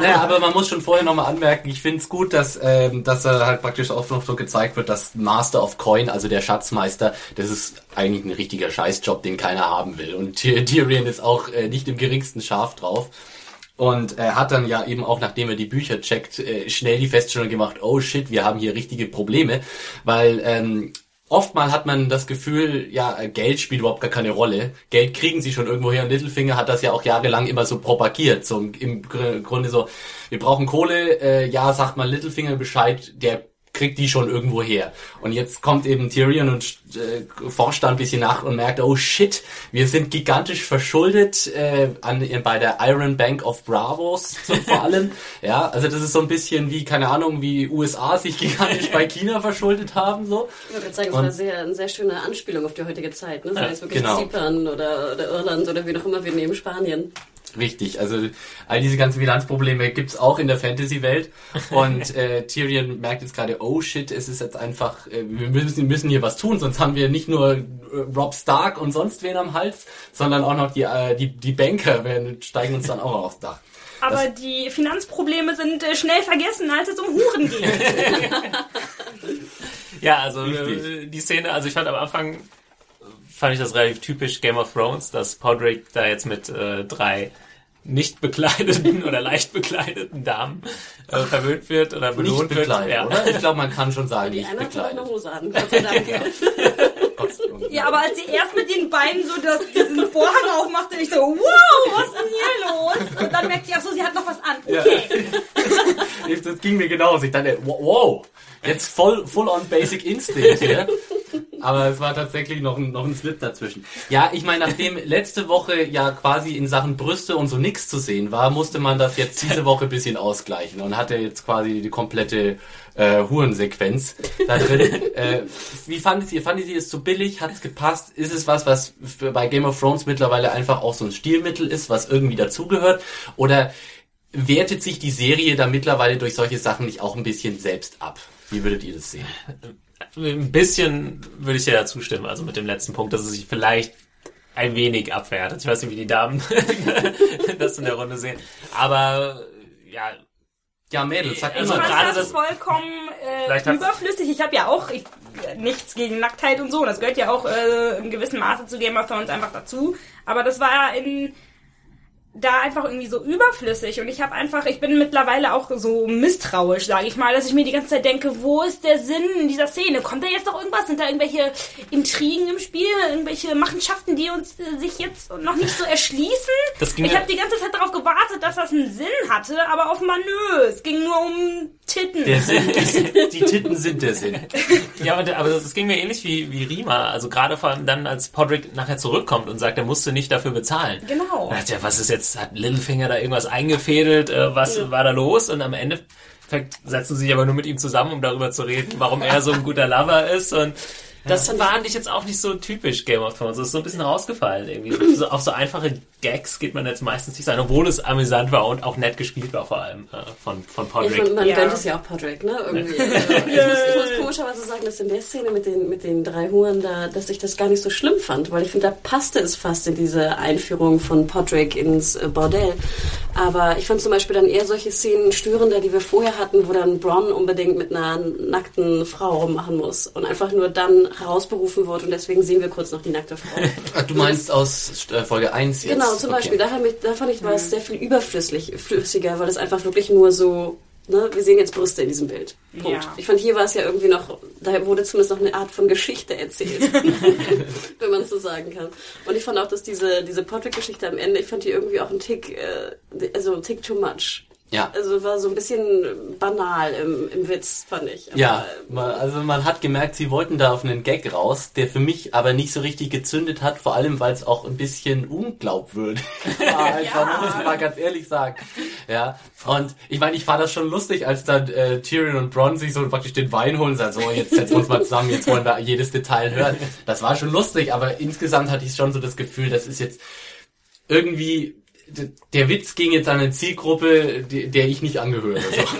Naja, aber man muss schon vorher nochmal anmerken, ich finde es gut, dass, ähm, dass er halt praktisch auch noch so gezeigt wird, dass Master of Coin, also der Schatzmeister, das ist eigentlich ein richtiger Scheißjob, den keiner haben will. Und Ty- Tyrion ist auch äh, nicht im geringsten scharf drauf. Und er hat dann ja eben auch, nachdem er die Bücher checkt, äh, schnell die Feststellung gemacht, oh shit, wir haben hier richtige Probleme, weil ähm, oftmal hat man das Gefühl, ja, äh, Geld spielt überhaupt gar keine Rolle. Geld kriegen sie schon irgendwo her und Littlefinger hat das ja auch jahrelang immer so propagiert. So im, im Gr- Grunde so, wir brauchen Kohle, äh, ja, sagt mal Littlefinger Bescheid, der kriegt die schon irgendwo her. Und jetzt kommt eben Tyrion und äh, forscht da ein bisschen nach und merkt, oh shit, wir sind gigantisch verschuldet äh, an, bei der Iron Bank of Bravos so vor allem. ja, also das ist so ein bisschen wie, keine Ahnung, wie USA sich gigantisch bei China verschuldet haben. so. Ich würde sagen, es war sehr, eine sehr schöne Anspielung auf die heutige Zeit. Ne? Sei es wirklich genau. Zypern oder, oder Irland oder wie noch immer wir nehmen, Spanien. Richtig, also all diese ganzen Bilanzprobleme gibt's auch in der Fantasy-Welt und äh, Tyrion merkt jetzt gerade, oh shit, es ist jetzt einfach, äh, wir müssen, müssen hier was tun, sonst haben wir nicht nur äh, Rob Stark und sonst wen am Hals, sondern auch noch die, äh, die, die Banker werden, steigen uns dann auch aufs Dach. Aber die Finanzprobleme sind äh, schnell vergessen, als es um Huren geht. Ja, also Richtig. äh, die Szene, also ich fand am Anfang, fand ich das relativ typisch Game of Thrones, dass Podrick da jetzt mit äh, drei nicht bekleideten oder leicht bekleideten Damen äh, verwöhnt wird oder Nicht belohnt wird. bekleidet, Ja. oder? Ich glaube, man kann schon sagen, Die nicht eine hatte noch eine bekleidet. Hose an. Gott sei Dank. Ja, aber als sie erst mit den Beinen so das, diesen Vorhang aufmachte, ich so, wow, was ist denn hier los? Und dann merkte ich, ach so, sie hat noch was an. Okay. das ging mir genauso. Ich dachte, wow, jetzt voll, full on Basic Instinct hier. Aber es war tatsächlich noch ein, noch ein Slip dazwischen. Ja, ich meine, nachdem letzte Woche ja quasi in Sachen Brüste und so nichts zu sehen war, musste man das jetzt diese Woche ein bisschen ausgleichen und hatte jetzt quasi die komplette äh, Hurensequenz da drin. äh, wie fandet ihr? Fandet ihr es zu billig? Hat es gepasst? Ist es was, was bei Game of Thrones mittlerweile einfach auch so ein Stilmittel ist, was irgendwie dazugehört? Oder wertet sich die Serie da mittlerweile durch solche Sachen nicht auch ein bisschen selbst ab? Wie würdet ihr das sehen? Ein bisschen würde ich dir ja zustimmen, also mit dem letzten Punkt, dass es sich vielleicht ein wenig abwertet. Ich weiß nicht, wie die Damen das in der Runde sehen. Aber ja, Ja, Mädels, sag Also Ich immer fand gerade das, das- vollkommen äh, überflüssig. Ich habe ja auch ich, nichts gegen Nacktheit und so. Das gehört ja auch äh, in gewissem Maße zu Game of Thrones einfach dazu. Aber das war in da einfach irgendwie so überflüssig und ich habe einfach, ich bin mittlerweile auch so misstrauisch, sage ich mal, dass ich mir die ganze Zeit denke, wo ist der Sinn in dieser Szene? Kommt da jetzt noch irgendwas? Sind da irgendwelche Intrigen im Spiel, irgendwelche Machenschaften, die uns äh, sich jetzt noch nicht so erschließen? Das ging ich habe die ganze Zeit darauf gewartet, dass das einen Sinn hatte, aber offenbar nö, es ging nur um Titten. Der Sinn die Titten sind der Sinn. Ja, aber, aber das ging mir ähnlich wie, wie Rima. Also gerade vor allem dann, als Podrick nachher zurückkommt und sagt, er musste nicht dafür bezahlen. Genau. Ja, was ist jetzt, hat Littlefinger da irgendwas eingefädelt? Äh, was war da los? Und am Ende setzen sie sich aber nur mit ihm zusammen, um darüber zu reden, warum er so ein guter Lover ist. Und das fand fand ich jetzt auch nicht so typisch Game of Thrones. Das ist so ein bisschen rausgefallen irgendwie. So, auf so einfache Gags geht man jetzt meistens nicht sein, obwohl es amüsant war und auch nett gespielt war vor allem äh, von, von Ja, Podrick. man man Ja. gönnt es ja auch Podrick, ne? Irgendwie. Also, ich, muss, ich muss komischerweise sagen, dass in der Szene mit den, mit den drei Huren da, dass ich das gar nicht so schlimm fand, weil ich finde, da passte es fast in diese Einführung von Podrick ins äh, Bordell. Aber ich fand zum Beispiel dann eher solche Szenen störender, die wir vorher hatten, wo dann Bronn unbedingt mit einer nackten Frau rummachen muss und einfach nur dann herausberufen wird und deswegen sehen wir kurz noch die nackte Frau. Ach, du meinst aus äh, Folge 1 jetzt? Genau, zum Okay. Beispiel. Da, ich, da fand ich, war es sehr viel überflüssig, flüssiger, weil es einfach wirklich nur so, ne, wir sehen jetzt Brüste in diesem Bild. Punkt. Ja. Ich fand, hier war es ja irgendwie noch, da wurde zumindest noch eine Art von Geschichte erzählt, wenn man es so sagen kann. Und ich fand auch, dass diese, diese Podrick-Geschichte am Ende, ich fand die irgendwie auch ein Tick, äh, also ein Tick too much. Ja. Also war so ein bisschen banal im, im Witz, fand ich. Aber, Ja, man, also man hat gemerkt, sie wollten da auf einen Gag raus, der für mich aber nicht so richtig gezündet hat, vor allem weil es auch ein bisschen unglaubwürdig war. Einfach, man muss ich mal ganz ehrlich sagen. Ja, und ich meine, ich fand das schon lustig, als dann äh, Tyrion und Bronn sich so praktisch den Wein holen und sagen, so, jetzt setzen wir uns mal zusammen, jetzt wollen wir jedes Detail hören. Das war schon lustig, aber insgesamt hatte ich schon so das Gefühl, das ist jetzt irgendwie der Witz ging jetzt an eine Zielgruppe, der ich nicht angehöre. So.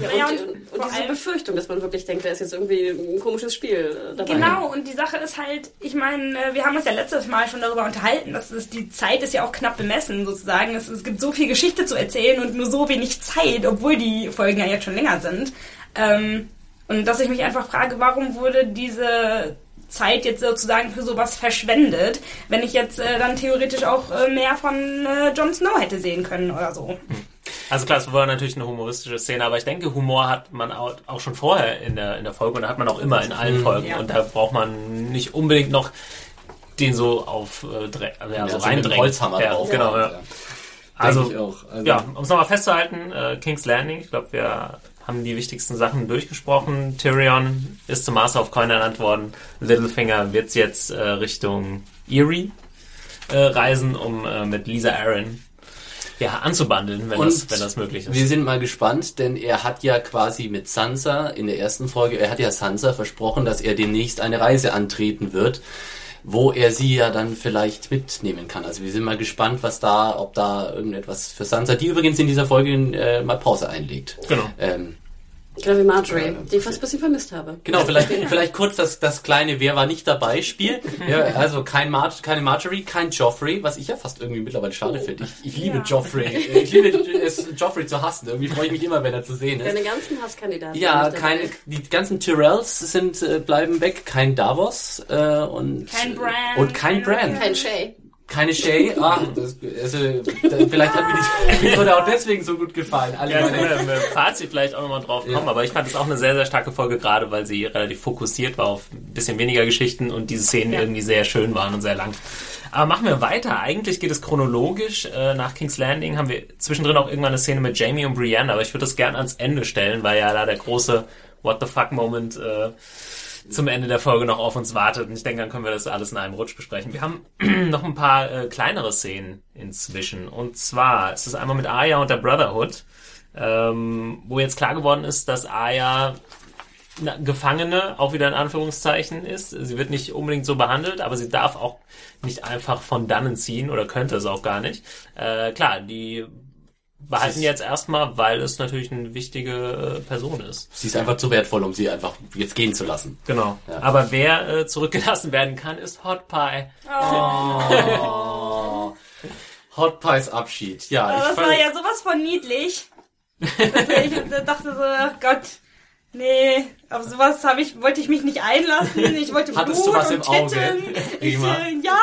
Ja, Naja, und, und und, diese allem- Befürchtung, dass man wirklich denkt, da ist jetzt irgendwie ein komisches Spiel äh, dabei. Genau, und die Sache ist halt, ich meine, äh, wir haben uns ja letztes Mal schon darüber unterhalten, dass es, die Zeit ist ja auch knapp bemessen, sozusagen. Es, es gibt so viel Geschichte zu erzählen und nur so wenig Zeit, obwohl die Folgen ja jetzt schon länger sind. Ähm, und dass ich mich einfach frage, warum wurde diese Zeit jetzt sozusagen für sowas verschwendet, wenn ich jetzt äh, dann theoretisch auch äh, mehr von äh, Jon Snow hätte sehen können oder so. Also klar, es war natürlich eine humoristische Szene, aber ich denke, Humor hat man auch, schon vorher in der, in der Folge und hat man auch immer in allen Folgen. Ja. Und da braucht man nicht unbedingt noch den so auf äh, also ja, so reindrängen. Holzhammer ja, drauf. Genau, ja. Also, ich auch. Also- ja, um es nochmal festzuhalten, äh, King's Landing, ich glaube, wir haben die wichtigsten Sachen durchgesprochen. Tyrion ist zum Master of Coin ernannt worden. Littlefinger wird jetzt äh, Richtung Erie äh, reisen, um äh, mit Lisa Aaron ja, anzubandeln, wenn, das, wenn das möglich ist. Wir sind mal gespannt, denn er hat ja quasi mit Sansa in der ersten Folge, er hat ja Sansa versprochen, dass er demnächst eine Reise antreten wird. Wo er sie ja dann vielleicht mitnehmen kann. Also wir sind mal gespannt, was da, ob da irgendetwas für Sansa, die übrigens in dieser Folge äh, mal Pause einlegt. Genau. Ähm, Genau wie Marjorie, die ich fast ein bisschen vermisst habe. Genau, vielleicht, vielleicht kurz das, das kleine Wer war nicht dabei Spiel. Ja, also kein Mar keine Marjorie, kein Joffrey, was ich ja fast irgendwie mittlerweile schade finde. Ich, ich liebe Ja. Joffrey. Ich liebe es, Joffrey zu hassen. Irgendwie freue ich mich immer, wenn er zu sehen ist. Deine ganzen Hasskandidaten. Ja, keine, die ganzen Tyrells sind, äh, bleiben weg. Kein Davos äh, und Kein Bran, und kein kein Bran. Kein Shay. Keine Shay. Ah, das, also, da- vielleicht hat mir die Episode auch deswegen so gut gefallen. Alle Ja, meine- können wir im Fazit vielleicht auch nochmal drauf kommen, Ja. aber ich fand es auch eine sehr, sehr starke Folge, gerade weil sie relativ fokussiert war auf ein bisschen weniger Geschichten und diese Szenen Ja. irgendwie sehr schön waren und sehr lang. Aber machen wir weiter. Eigentlich geht es chronologisch. Äh, nach King's Landing haben wir zwischendrin auch irgendwann eine Szene mit Jamie und Brienne, aber ich würde das gerne ans Ende stellen, weil ja da der große What the fuck Moment äh, zum Ende der Folge noch auf uns wartet. Und ich denke, dann können wir das alles in einem Rutsch besprechen. Wir haben noch ein paar äh, kleinere Szenen inzwischen. Und zwar ist es einmal mit Arya und der Brotherhood, ähm, wo jetzt klar geworden ist, dass eine Gefangene, auch wieder in Anführungszeichen ist. Sie wird nicht unbedingt so behandelt, aber sie darf auch nicht einfach von dannen ziehen oder könnte es auch gar nicht. Äh, klar, die behalten jetzt erstmal, weil es natürlich eine wichtige äh, Person ist. Sie ist einfach zu wertvoll, um sie einfach jetzt gehen zu lassen. Genau. Ja. Aber wer äh, zurückgelassen werden kann, ist Hot Pie. Oh. Hot Pies Abschied. Ja, Aber ich das war ja sowas von niedlich. Ich dachte so, Gott, nee, auf sowas habe ich, wollte ich mich nicht einlassen. Ich wollte Hattest Blut du was und im Auge, Titten. Ich, äh, ja,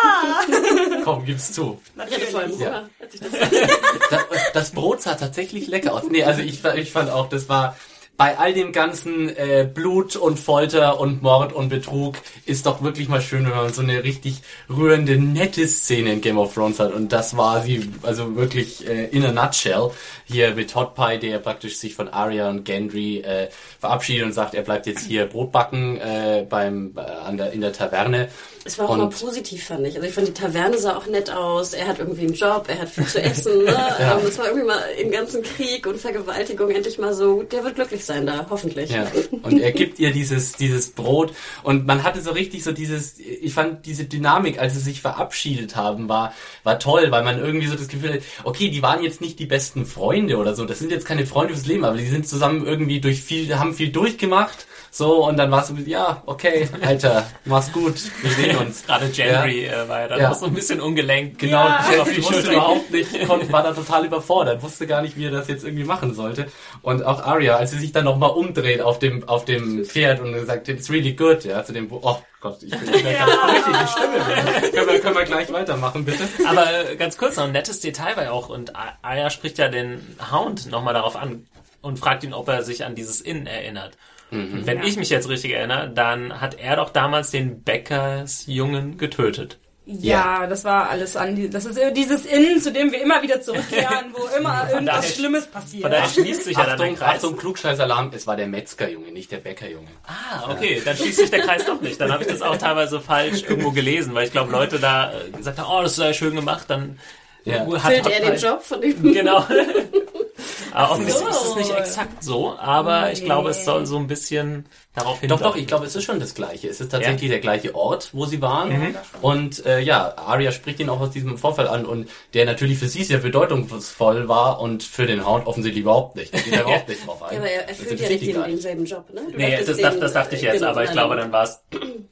komm, gib's zu. Ich hatte vor allem natürlich. Hunger, als ich das Das, das Brot sah tatsächlich lecker aus. Nee, also ich, ich fand auch, das war bei all dem ganzen äh, Blut und Folter und Mord und Betrug ist doch wirklich mal schön, wenn man so eine richtig rührende, nette Szene in Game of Thrones hat. Und das war sie, also wirklich äh, in a nutshell. Hier mit Hot Pie, der praktisch sich von Arya und Gendry äh, verabschiedet und sagt, er bleibt jetzt hier Brot backen äh, beim, äh, an der, in der Taverne. Es war auch Und- immer positiv, fand ich. Also ich fand, die Taverne sah auch nett aus. Er hat irgendwie einen Job, er hat viel zu essen. Ne? Ja. ähm, es war irgendwie mal im ganzen Krieg und Vergewaltigung endlich mal so, der wird glücklich sein da, hoffentlich. Ja, und er gibt ihr dieses, dieses Brot und man hatte so richtig so dieses, ich fand diese Dynamik, als sie sich verabschiedet haben, war, war toll, weil man irgendwie so das Gefühl hat, okay, die waren jetzt nicht die besten Freunde oder so, das sind jetzt keine Freunde fürs Leben, aber die sind zusammen irgendwie durch viel, haben viel durchgemacht, so, und dann war es so, ja, okay, Alter, mach's gut, wir sehen uns. Gerade Gendry äh, war ja dann Ja. auch so ein bisschen ungelenkt. Genau, Ja. die wusste überhaupt nicht, konnte, war da total überfordert, wusste gar nicht, wie er das jetzt irgendwie machen sollte. Und auch Arya, als sie sich dann nochmal umdreht auf dem, auf dem Pferd und sagt, it's really good, ja, zu dem, oh Gott, ich bin ja. richtig die Stimme können, wir, können wir gleich weitermachen, bitte? Aber äh, ganz kurz noch ein nettes Detail war ja auch, und A- Arya spricht ja den Hound nochmal darauf an und fragt ihn, ob er sich an dieses Inn erinnert. Und wenn ich mich jetzt richtig erinnere, dann hat er doch damals den Bäckersjungen getötet. Ja, das war alles an die, das ist dieses Innen, zu dem wir immer wieder zurückkehren, wo immer irgendwas daher- Schlimmes passiert. Von daher schließt sich ja dann der Kreis. Achtung, Klugscheißalarm, es war der Metzgerjunge, nicht der Bäckerjunge. Ah, okay, dann schließt sich der Kreis doch nicht. Dann habe ich das auch teilweise falsch irgendwo gelesen, weil ich glaube, Leute da äh, gesagt haben, oh, das sei schön gemacht, dann Ja. hat Füllt er den Pie- Job von dem? Genau. aber offensichtlich so. ist es nicht exakt so, aber ich Nee. glaube, es soll so ein bisschen darauf Doch, hindeuten. doch, ich glaube, es ist schon das Gleiche. Es ist tatsächlich Ja. der gleiche Ort, wo sie waren. Und äh, ja, Arya spricht ihn auch aus diesem Vorfall an und der natürlich für sie sehr bedeutungsvoll war und für den Hound offensichtlich überhaupt nicht. Da geht er überhaupt nicht drauf ein. Ja, aber er Das erfüllt ja nicht den, denselben Job, ne? Du Nee, das, den, dacht, das dachte ich jetzt, aber ich glaube, dann war es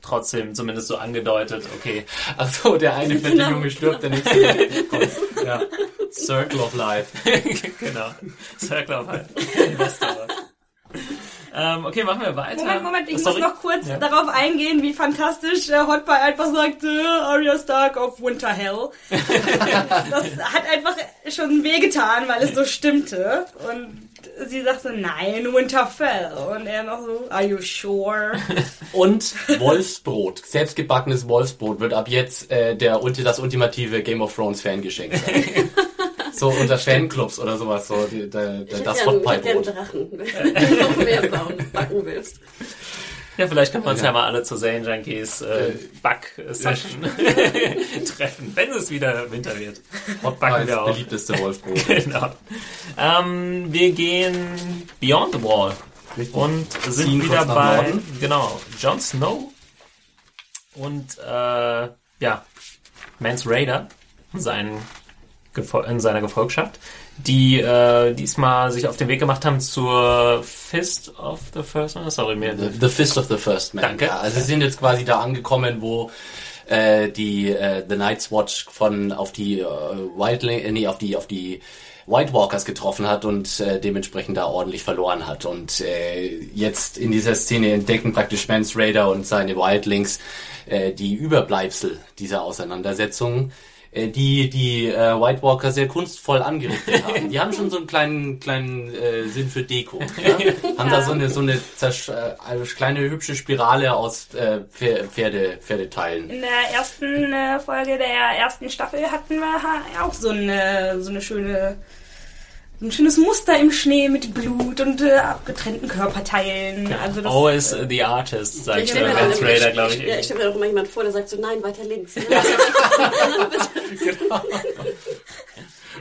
trotzdem zumindest so angedeutet, okay. Ach so, der eine fette Genau. Junge stirbt, der nächste kommt. Ja. Circle of Life. genau. Life. Westeros. ähm, okay, machen wir weiter. Moment, Moment, ich Sorry. muss noch kurz Ja. darauf eingehen, wie fantastisch äh, Hot Pie einfach sagt, äh, Arya Stark of Winter Hell. das hat einfach schon wehgetan, weil es so stimmte. Und sie sagt so, nein, Winterfell. Und er noch so, are you sure? Und Wolfsbrot. Selbstgebackenes Wolfsbrot wird ab jetzt äh, der, das ultimative Game of Thrones Fangeschenk sein. So unter Fanclubs oder sowas, so die, der, Ich der, das ich Hot hätte Pie Brot. Drachen, wenn du noch mehr bauen, backen willst. Ja, vielleicht können wir uns ja, Ja. mal alle zur Zane Junkies äh, Back-Session treffen, wenn es wieder Winter wird. Hot Backen Pies wir auch. beliebteste Wolfsbrot. Genau. Ähm, wir gehen Beyond the Wall Richtig. und sind Ziehen wieder bei Norden. genau Jon Snow und äh, ja, Mans Raider, sein Gefol in seiner Gefolgschaft, die äh, diesmal sich auf den Weg gemacht haben zur Fist of the First Man. Sorry, mir. The, the Fist of the First Man. Danke. Ja, also sie sind jetzt quasi da angekommen, wo äh, die äh, The Night's Watch von auf die äh, Wildling, äh, nee, auf die auf die White Walkers getroffen hat und äh, dementsprechend da ordentlich verloren hat. Und äh, jetzt in dieser Szene entdecken praktisch Mans Raider und seine Wildlings äh, die Überbleibsel dieser Auseinandersetzung äh, die die äh, White Walker sehr kunstvoll angerichtet haben. Die haben schon so einen kleinen kleinen äh, Sinn für Deko. Ja? Haben da so eine so eine zersch äh, eine kleine hübsche Spirale aus äh, Pfer- Pferde Pferdeteilen. In der ersten äh, Folge der ersten Staffel hatten wir auch so eine, so eine schöne, so ein schönes Muster im Schnee mit Blut und äh, abgetrennten Körperteilen. Also das, Always the artist, sagt äh, dann- Raider, glaube ich. Ja, ich stelle mir auch immer jemand vor, der sagt so, nein, weiter links.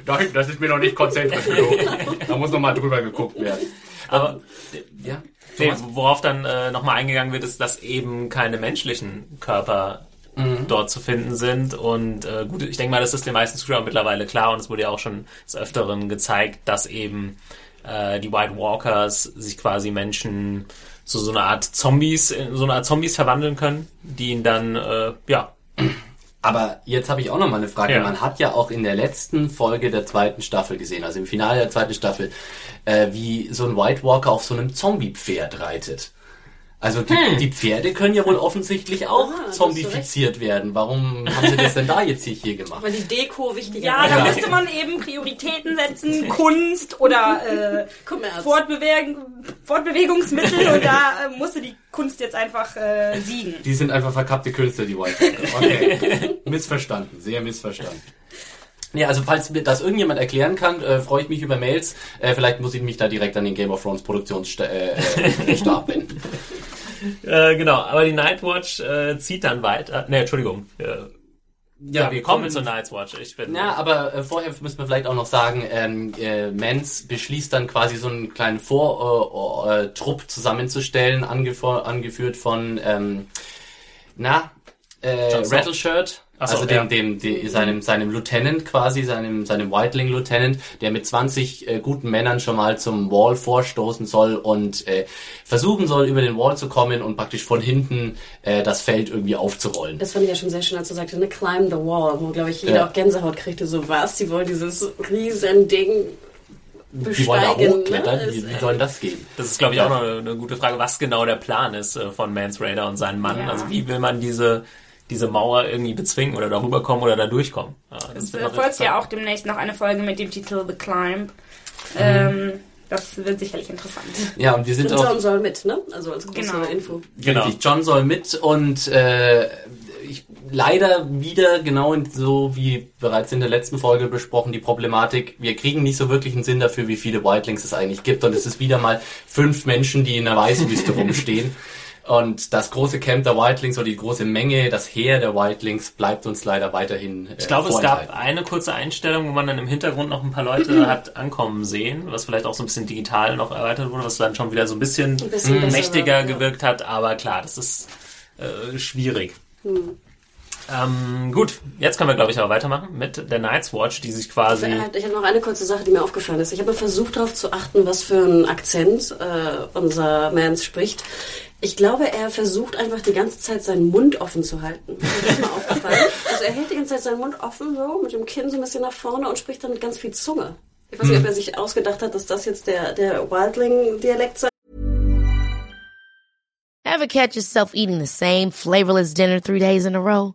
Nein, das ist mir noch nicht konzentrisch genug. Da muss noch mal drüber geguckt werden. Aber Ja. nee, worauf dann äh, nochmal eingegangen wird, ist, dass eben keine menschlichen Körper dort zu finden sind. Und äh, gut, ich denke mal, das ist den meisten Zuschauern mittlerweile klar und es wurde ja auch schon des Öfteren gezeigt, dass eben äh, die White Walkers sich quasi Menschen zu so einer Art Zombies, in so einer Art Zombies verwandeln können, die ihn dann, äh, ja, Aber jetzt habe ich auch noch mal eine Frage. Ja. Man hat ja auch in der letzten Folge der zweiten Staffel gesehen, also im Finale der zweiten Staffel, äh, wie so ein White Walker auf so einem Zombie-Pferd reitet. Also die, die Pferde können ja wohl offensichtlich auch Ah, hast zombifiziert werden. Warum haben sie das denn da jetzt hier, hier gemacht? Weil die Deko wichtiger ja, da müsste man eben Prioritäten setzen, Kunst oder äh, Kommerz. Fortbeweg Fortbewegungsmittel und da äh, musste die Kunst jetzt einfach äh, siegen. Die sind einfach verkappte Künstler, die White. Okay. missverstanden, sehr missverstanden. Ja, also falls mir das irgendjemand erklären kann, äh, freue ich mich über Mails. Äh, vielleicht muss ich mich da direkt an den Game of Thrones Produktionsstab äh, äh, wenden. Äh, genau, aber die Nightwatch äh, zieht dann weiter. Ne, Entschuldigung. Äh, ja, wir kommen zur Nightwatch. Ich bin. Ja, aber äh, vorher müssen wir vielleicht auch noch sagen, ähm, äh, Mans beschließt dann quasi so einen kleinen Vortrupp äh, äh, zusammenzustellen, angefo- angeführt von, ähm, na, äh. Rattleshirt. Ach so, also dem, ja. dem, dem, seinem, seinem Lieutenant quasi, seinem, seinem Whiteling Lieutenant, der mit 20 äh, guten Männern schon mal zum Wall vorstoßen soll und äh, versuchen soll, über den Wall zu kommen und praktisch von hinten äh, das Feld irgendwie aufzurollen. Das fand ich ja schon sehr schön, als du sagte, ne, climb the wall, wo, glaube ich, jeder Ja. auch Gänsehaut kriegte, so was. Die wollen dieses riesen Ding Die wollen da besteigen. hochklettern, ne? wie, wie soll das gehen? Das ist, glaube ich, auch noch eine, eine gute Frage, was genau der Plan ist äh, von Mans Raider und seinem Mann. Ja. Also wie will man diese, diese Mauer irgendwie bezwingen oder darüber kommen oder da durchkommen? Ja, das Es folgt ja auch demnächst noch eine Folge mit dem Titel The Climb. Ähm, das wird sicherlich interessant. Ja, und wir sind Und auch John soll mit, ne? Also als große Genau. Info. Genau. John soll mit und äh, ich, leider wieder genau so wie bereits in der letzten Folge besprochen die Problematik. Wir kriegen nicht so wirklich einen Sinn dafür, wie viele Whitelings es eigentlich gibt und es ist wieder mal fünf Menschen, die in der Weißwüste rumstehen. Und das große Camp der Whitelings oder die große Menge, das Heer der Whitelings bleibt uns leider weiterhin. Äh, Ich glaube, es gab eine kurze Einstellung, wo man dann im Hintergrund noch ein paar Leute hat ankommen sehen, was vielleicht auch so ein bisschen digital noch erweitert wurde, was dann schon wieder so ein bisschen, Ein bisschen mächtiger war, ja. gewirkt hat. Aber klar, das ist äh, schwierig. Ähm, gut, jetzt können wir, glaube ich, aber weitermachen mit der Night's Watch, die sich quasi... Ich habe noch eine kurze Sache, die mir aufgefallen ist. Ich habe versucht darauf zu achten, was für einen Akzent äh, unser Mans spricht. Ich glaube, er versucht einfach die ganze Zeit seinen Mund offen zu halten. Das ist mir aufgefallen. Also er hält die ganze Zeit seinen Mund offen, so mit dem Kinn so ein bisschen nach vorne und spricht dann mit ganz viel Zunge. Ich weiß nicht, ob er sich ausgedacht hat, dass das jetzt der, der Wildling-Dialekt sei. Ever catch yourself eating the same flavorless dinner three days in a row?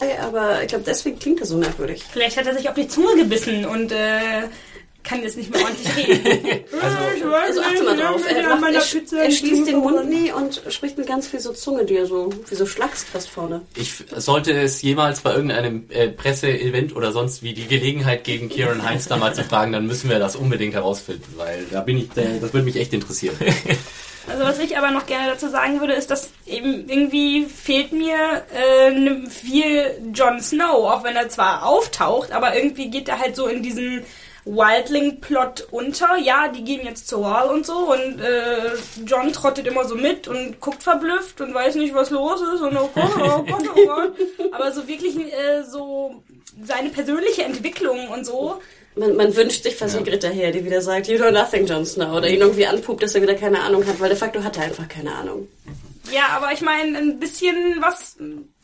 Aber ich glaube, deswegen klingt er so merkwürdig. Vielleicht hat er sich auf die Zunge gebissen und äh, kann jetzt nicht mehr ordentlich reden. also, also achte mal drauf. Er, macht, er, er schließt den Mund nie und spricht mit ganz viel so Zunge, die er so, wie so schlackst fast vorne. Ich sollte es jemals bei irgendeinem äh, Presseevent oder sonst wie die Gelegenheit gegen Kieran Heinz da mal zu fragen, dann müssen wir das unbedingt herausfinden, weil da bin ich, äh, das würde mich echt interessieren. Also was ich aber noch gerne dazu sagen würde, ist, dass eben irgendwie fehlt mir äh, viel Jon Snow, auch wenn er zwar auftaucht, aber irgendwie geht er halt so in diesen Wildling-Plot unter. Ja, die gehen jetzt zur Wahl und so und äh, John trottet immer so mit und guckt verblüfft und weiß nicht, was los ist und oh Gott, oh Gott, oh Gott. Aber so wirklich äh, so seine persönliche Entwicklung und so man, man wünscht sich fast ja. Greta her, die wieder sagt, you know nothing, Jon Snow. Oder ihn irgendwie anpupt, dass er wieder keine Ahnung hat, weil de facto hat er einfach keine Ahnung. Ja, aber ich meine, ein bisschen was,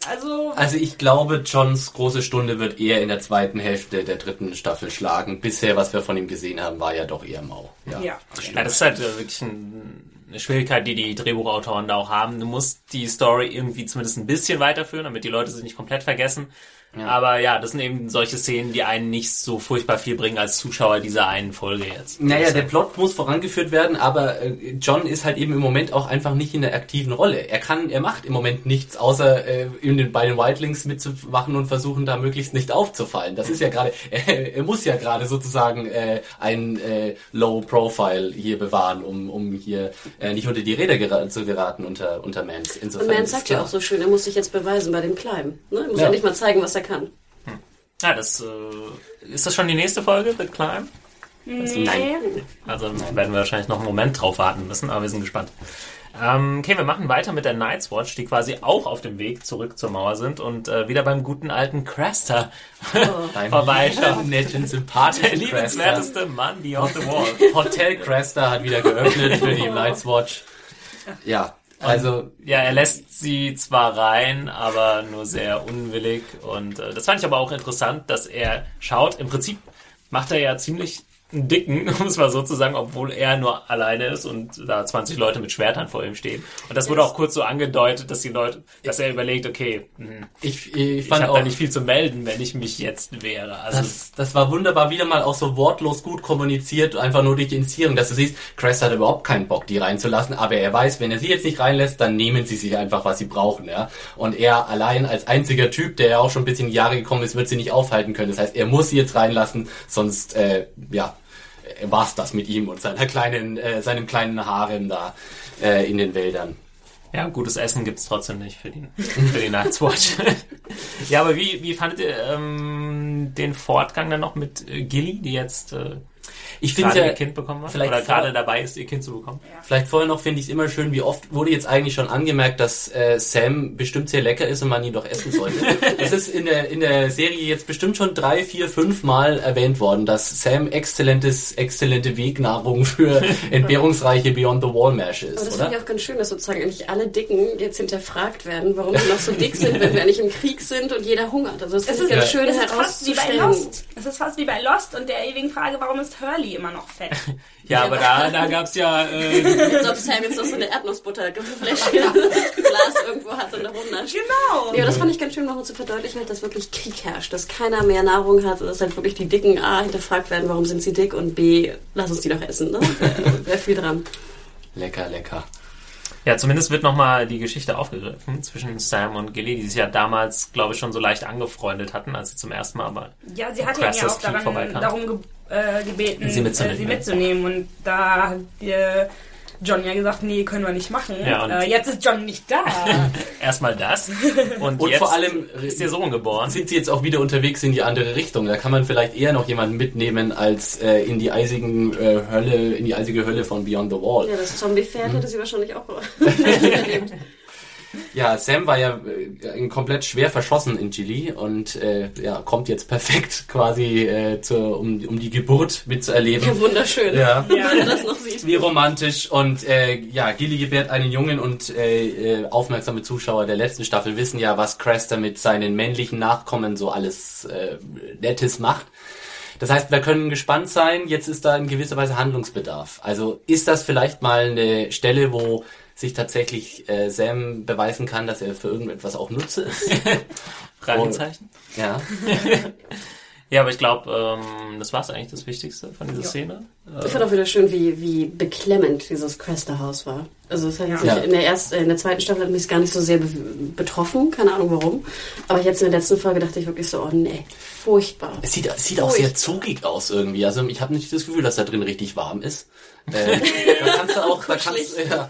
also... Also ich glaube, Johns große Stunde wird eher in der zweiten Hälfte der dritten Staffel schlagen. Bisher, was wir von ihm gesehen haben, war ja doch eher mau. Ja, ja. ja das ist halt äh, wirklich ein eine Schwierigkeit, die die Drehbuchautoren da auch haben. Du musst die Story irgendwie zumindest ein bisschen weiterführen, damit die Leute sie nicht komplett vergessen. Ja. Aber ja, das sind eben solche Szenen, die einen nicht so furchtbar viel bringen als Zuschauer dieser einen Folge jetzt. Naja, der Plot muss vorangeführt werden, aber äh, John ist halt eben im Moment auch einfach nicht in der aktiven Rolle. Er kann, er macht im Moment nichts, außer äh, in den, bei den Wildlings mitzumachen und versuchen, da möglichst nicht aufzufallen. Das ist ja gerade, er, er muss ja gerade sozusagen äh, ein äh, Low Profile hier bewahren, um, um hier äh, nicht unter die Räder gera zu geraten unter, unter Mans. Insofern und Mans sagt ja auch so schön, er muss sich jetzt beweisen bei dem Kleinen. Ne? Er muss ja. endlich mal zeigen, was er kann. Hm. Ja, das äh, ist das schon die nächste Folge, The Climb? Nee. Nein. Also werden wir wahrscheinlich noch einen Moment drauf warten müssen, aber wir sind gespannt. Ähm, okay, wir machen weiter mit der Night's Watch, die quasi auch auf dem Weg zurück zur Mauer sind und äh, wieder beim guten alten Craster oh. vorbeischauen. Netten, sympathischen Der liebenswerteste Mann beyond the wall. Hotel Craster hat wieder geöffnet für die Night's Watch. Ja, also ja, er lässt sie zwar rein, aber nur sehr unwillig. Und äh, das fand ich aber auch interessant, dass er schaut. Im Prinzip macht er ja ziemlich einen dicken, um es mal so zu sagen, obwohl er nur alleine ist und da 20 Leute mit Schwertern vor ihm stehen. Und das wurde auch kurz so angedeutet, dass die Leute, dass er überlegt, okay, hm, ich, ich, ich habe da nicht viel zu melden, wenn ich mich jetzt wehre. Also das, das war wunderbar wieder mal auch so wortlos gut kommuniziert, einfach nur durch die Inszenierung, dass du siehst, Crest hat überhaupt keinen Bock, die reinzulassen, aber er weiß, wenn er sie jetzt nicht reinlässt, dann nehmen sie sich einfach, was sie brauchen, ja. Und er allein als einziger Typ, der ja auch schon ein bisschen in Jahre gekommen ist, wird sie nicht aufhalten können. Das heißt, er muss sie jetzt reinlassen, sonst, äh, ja, war's das mit ihm und seiner kleinen, äh, seinem kleinen Harem da äh, in den Wäldern. Ja, gutes Essen gibt's trotzdem nicht für die, für die Night's Watch. ja, aber wie, wie fandet ihr ähm, den Fortgang dann noch mit äh, Gilly, die jetzt äh, ich finde ja, ihr Kind bekommen hat vielleicht oder gerade dabei ist, ihr Kind zu bekommen. Ja. Vielleicht vorher noch finde ich es immer schön, wie oft wurde jetzt eigentlich schon angemerkt, dass äh, Sam bestimmt sehr lecker ist und man ihn doch essen sollte. Es ist in der, in der Serie jetzt bestimmt schon drei, vier, fünf Mal erwähnt worden, dass Sam exzellentes, exzellente Wegnahrung für entbehrungsreiche Beyond the Wall Mash ist. Aber das finde ich auch ganz schön, dass sozusagen eigentlich alle Dicken jetzt hinterfragt werden, warum sie noch so dick sind, wenn wir nicht im Krieg sind und jeder hungert. Also das ist ganz ja. schön es ist fast wie bei Lost. Es ist fast wie bei Lost und der ewigen Frage, warum ist Hurley immer noch fett. ja, aber da, da gab's ja... Äh, Als ob Sam jetzt noch so eine Erdnussbutterfläschchen Glas irgendwo hat und da rumnascht. Genau. Ja, das fand ich ganz schön, warum zu verdeutlichen, dass wirklich Krieg herrscht, dass keiner mehr Nahrung hat, dass halt wirklich die Dicken A hinterfragt werden, warum sind sie dick und B, lass uns die doch essen. Ne? Wäre wär viel dran. Lecker, lecker. Ja, zumindest wird nochmal die Geschichte aufgegriffen zwischen Sam und Gilly, die sich ja damals, glaube ich, schon so leicht angefreundet hatten, als sie zum ersten Mal aber Ja, sie hatte ihn ja auch daran, darum äh, gebeten, sie mitzunehmen. Äh, sie mitzunehmen. Und da hat äh, John ja gesagt, nee, können wir nicht machen. Ja, äh, jetzt ist John nicht da. Erstmal das. Und, und vor allem ist der Sohn geboren. Sind sie jetzt auch wieder unterwegs in die andere Richtung? Da kann man vielleicht eher noch jemanden mitnehmen als äh, in die eisigen äh, Hölle, in die eisige Hölle von Beyond the Wall. Ja, das Zombie-Pferd mhm. hätte sie wahrscheinlich auch erlebt. Ja, Sam war ja äh, komplett schwer verschossen in Gilly und äh, ja, kommt jetzt perfekt quasi äh, zur, um, um die Geburt mitzuerleben. Ja, wunderschön. Ja, ja. wenn das noch sieht. Wie romantisch. Und äh, ja, Gilly gebärt einen Jungen und äh, äh, aufmerksame Zuschauer der letzten Staffel wissen ja, was Cresta mit seinen männlichen Nachkommen so alles äh, Nettes macht. Das heißt, wir können gespannt sein. Jetzt ist da in gewisser Weise Handlungsbedarf. Also ist das vielleicht mal eine Stelle, wo sich tatsächlich äh, Sam beweisen kann, dass er für irgendetwas auch Nutze ist. Fragezeichen. ja. Ja, aber ich glaube, ähm, das war es eigentlich das Wichtigste von dieser Szene. Ich fand auch wieder schön, wie, wie beklemmend dieses Crester-Haus war. Also es hat jetzt Ja. nicht, in der ersten, in der zweiten Staffel hat mich gar nicht so sehr be betroffen, keine Ahnung warum. Aber jetzt in der letzten Folge dachte ich wirklich so, oh nee, furchtbar. Es sieht, es sieht auch sehr zugig aus irgendwie. Also ich habe nicht das Gefühl, dass da drin richtig warm ist. Äh, da kannst du auch, da kannst, ja,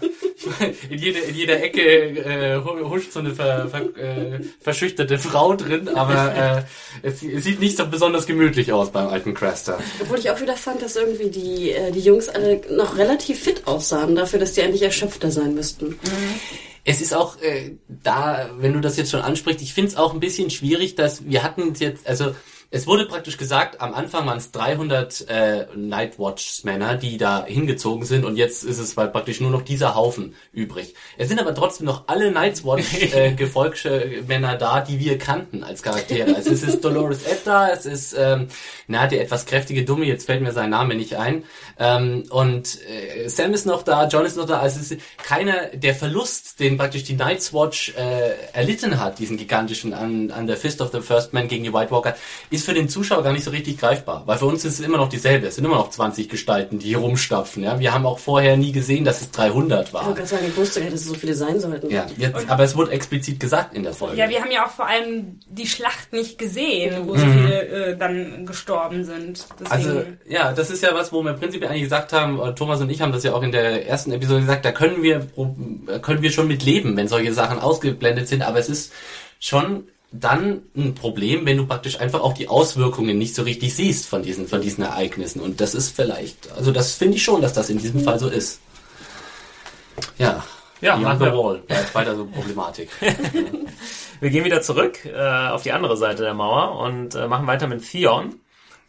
in, jeder, in jeder Ecke äh, hu- huscht so eine ver, ver, äh, verschüchterte Frau drin, aber äh, es, es sieht nicht so besonders gemütlich aus beim alten Craster. Obwohl ich auch wieder fand, dass irgendwie die, äh, die Jungs alle noch relativ fit aussahen, dafür, dass die eigentlich erschöpfter sein müssten. Es ist auch äh, da, wenn du das jetzt schon ansprichst, ich finde es auch ein bisschen schwierig, dass wir hatten jetzt, also es wurde praktisch gesagt, am Anfang waren es 300 äh, Nightwatch-Männer, die da hingezogen sind und jetzt ist es halt praktisch nur noch dieser Haufen übrig. Es sind aber trotzdem noch alle Nightwatch-Gefolgsmänner da, die wir kannten als Charaktere. Also es ist Dolores Edda, es ist ähm, na, der etwas kräftige Dumme, jetzt fällt mir sein Name nicht ein. Ähm, und äh, Sam ist noch da, John ist noch da. Also es ist keiner, der Verlust, den praktisch die Night's Watch äh, erlitten hat, diesen gigantischen an, an der Fist of the First Man gegen die White Walker, ist für den Zuschauer gar nicht so richtig greifbar. Weil für uns ist es immer noch dieselbe. Es sind immer noch 20 Gestalten, die hier rumstapfen. Ja? Wir haben auch vorher nie gesehen, dass es 300 Ich waren. wollte gerade sagen, ich wusste gar nicht, dass es so viele sein sollten. Ja, jetzt, aber es wurde explizit gesagt in der Folge. Ja, wir haben ja auch vor allem die Schlacht nicht gesehen, wo so Mhm. viele äh, dann gestorben sind. Deswegen, Also, ja, das ist ja was, wo wir prinzipiell eigentlich gesagt haben, äh, Thomas und ich haben das ja auch in der ersten Episode gesagt, da können wir, äh, können wir schon mit leben, wenn solche Sachen ausgeblendet sind, aber es ist schon dann ein Problem, wenn du praktisch einfach auch die Auswirkungen nicht so richtig siehst von diesen, von diesen Ereignissen. Und das ist vielleicht, also das finde ich schon, dass das in diesem Fall so ist. Ja. Ja, Beyond the Wall. Bleibt weiter so Problematik. Wir gehen wieder zurück äh, auf die andere Seite der Mauer und äh, machen weiter mit Theon.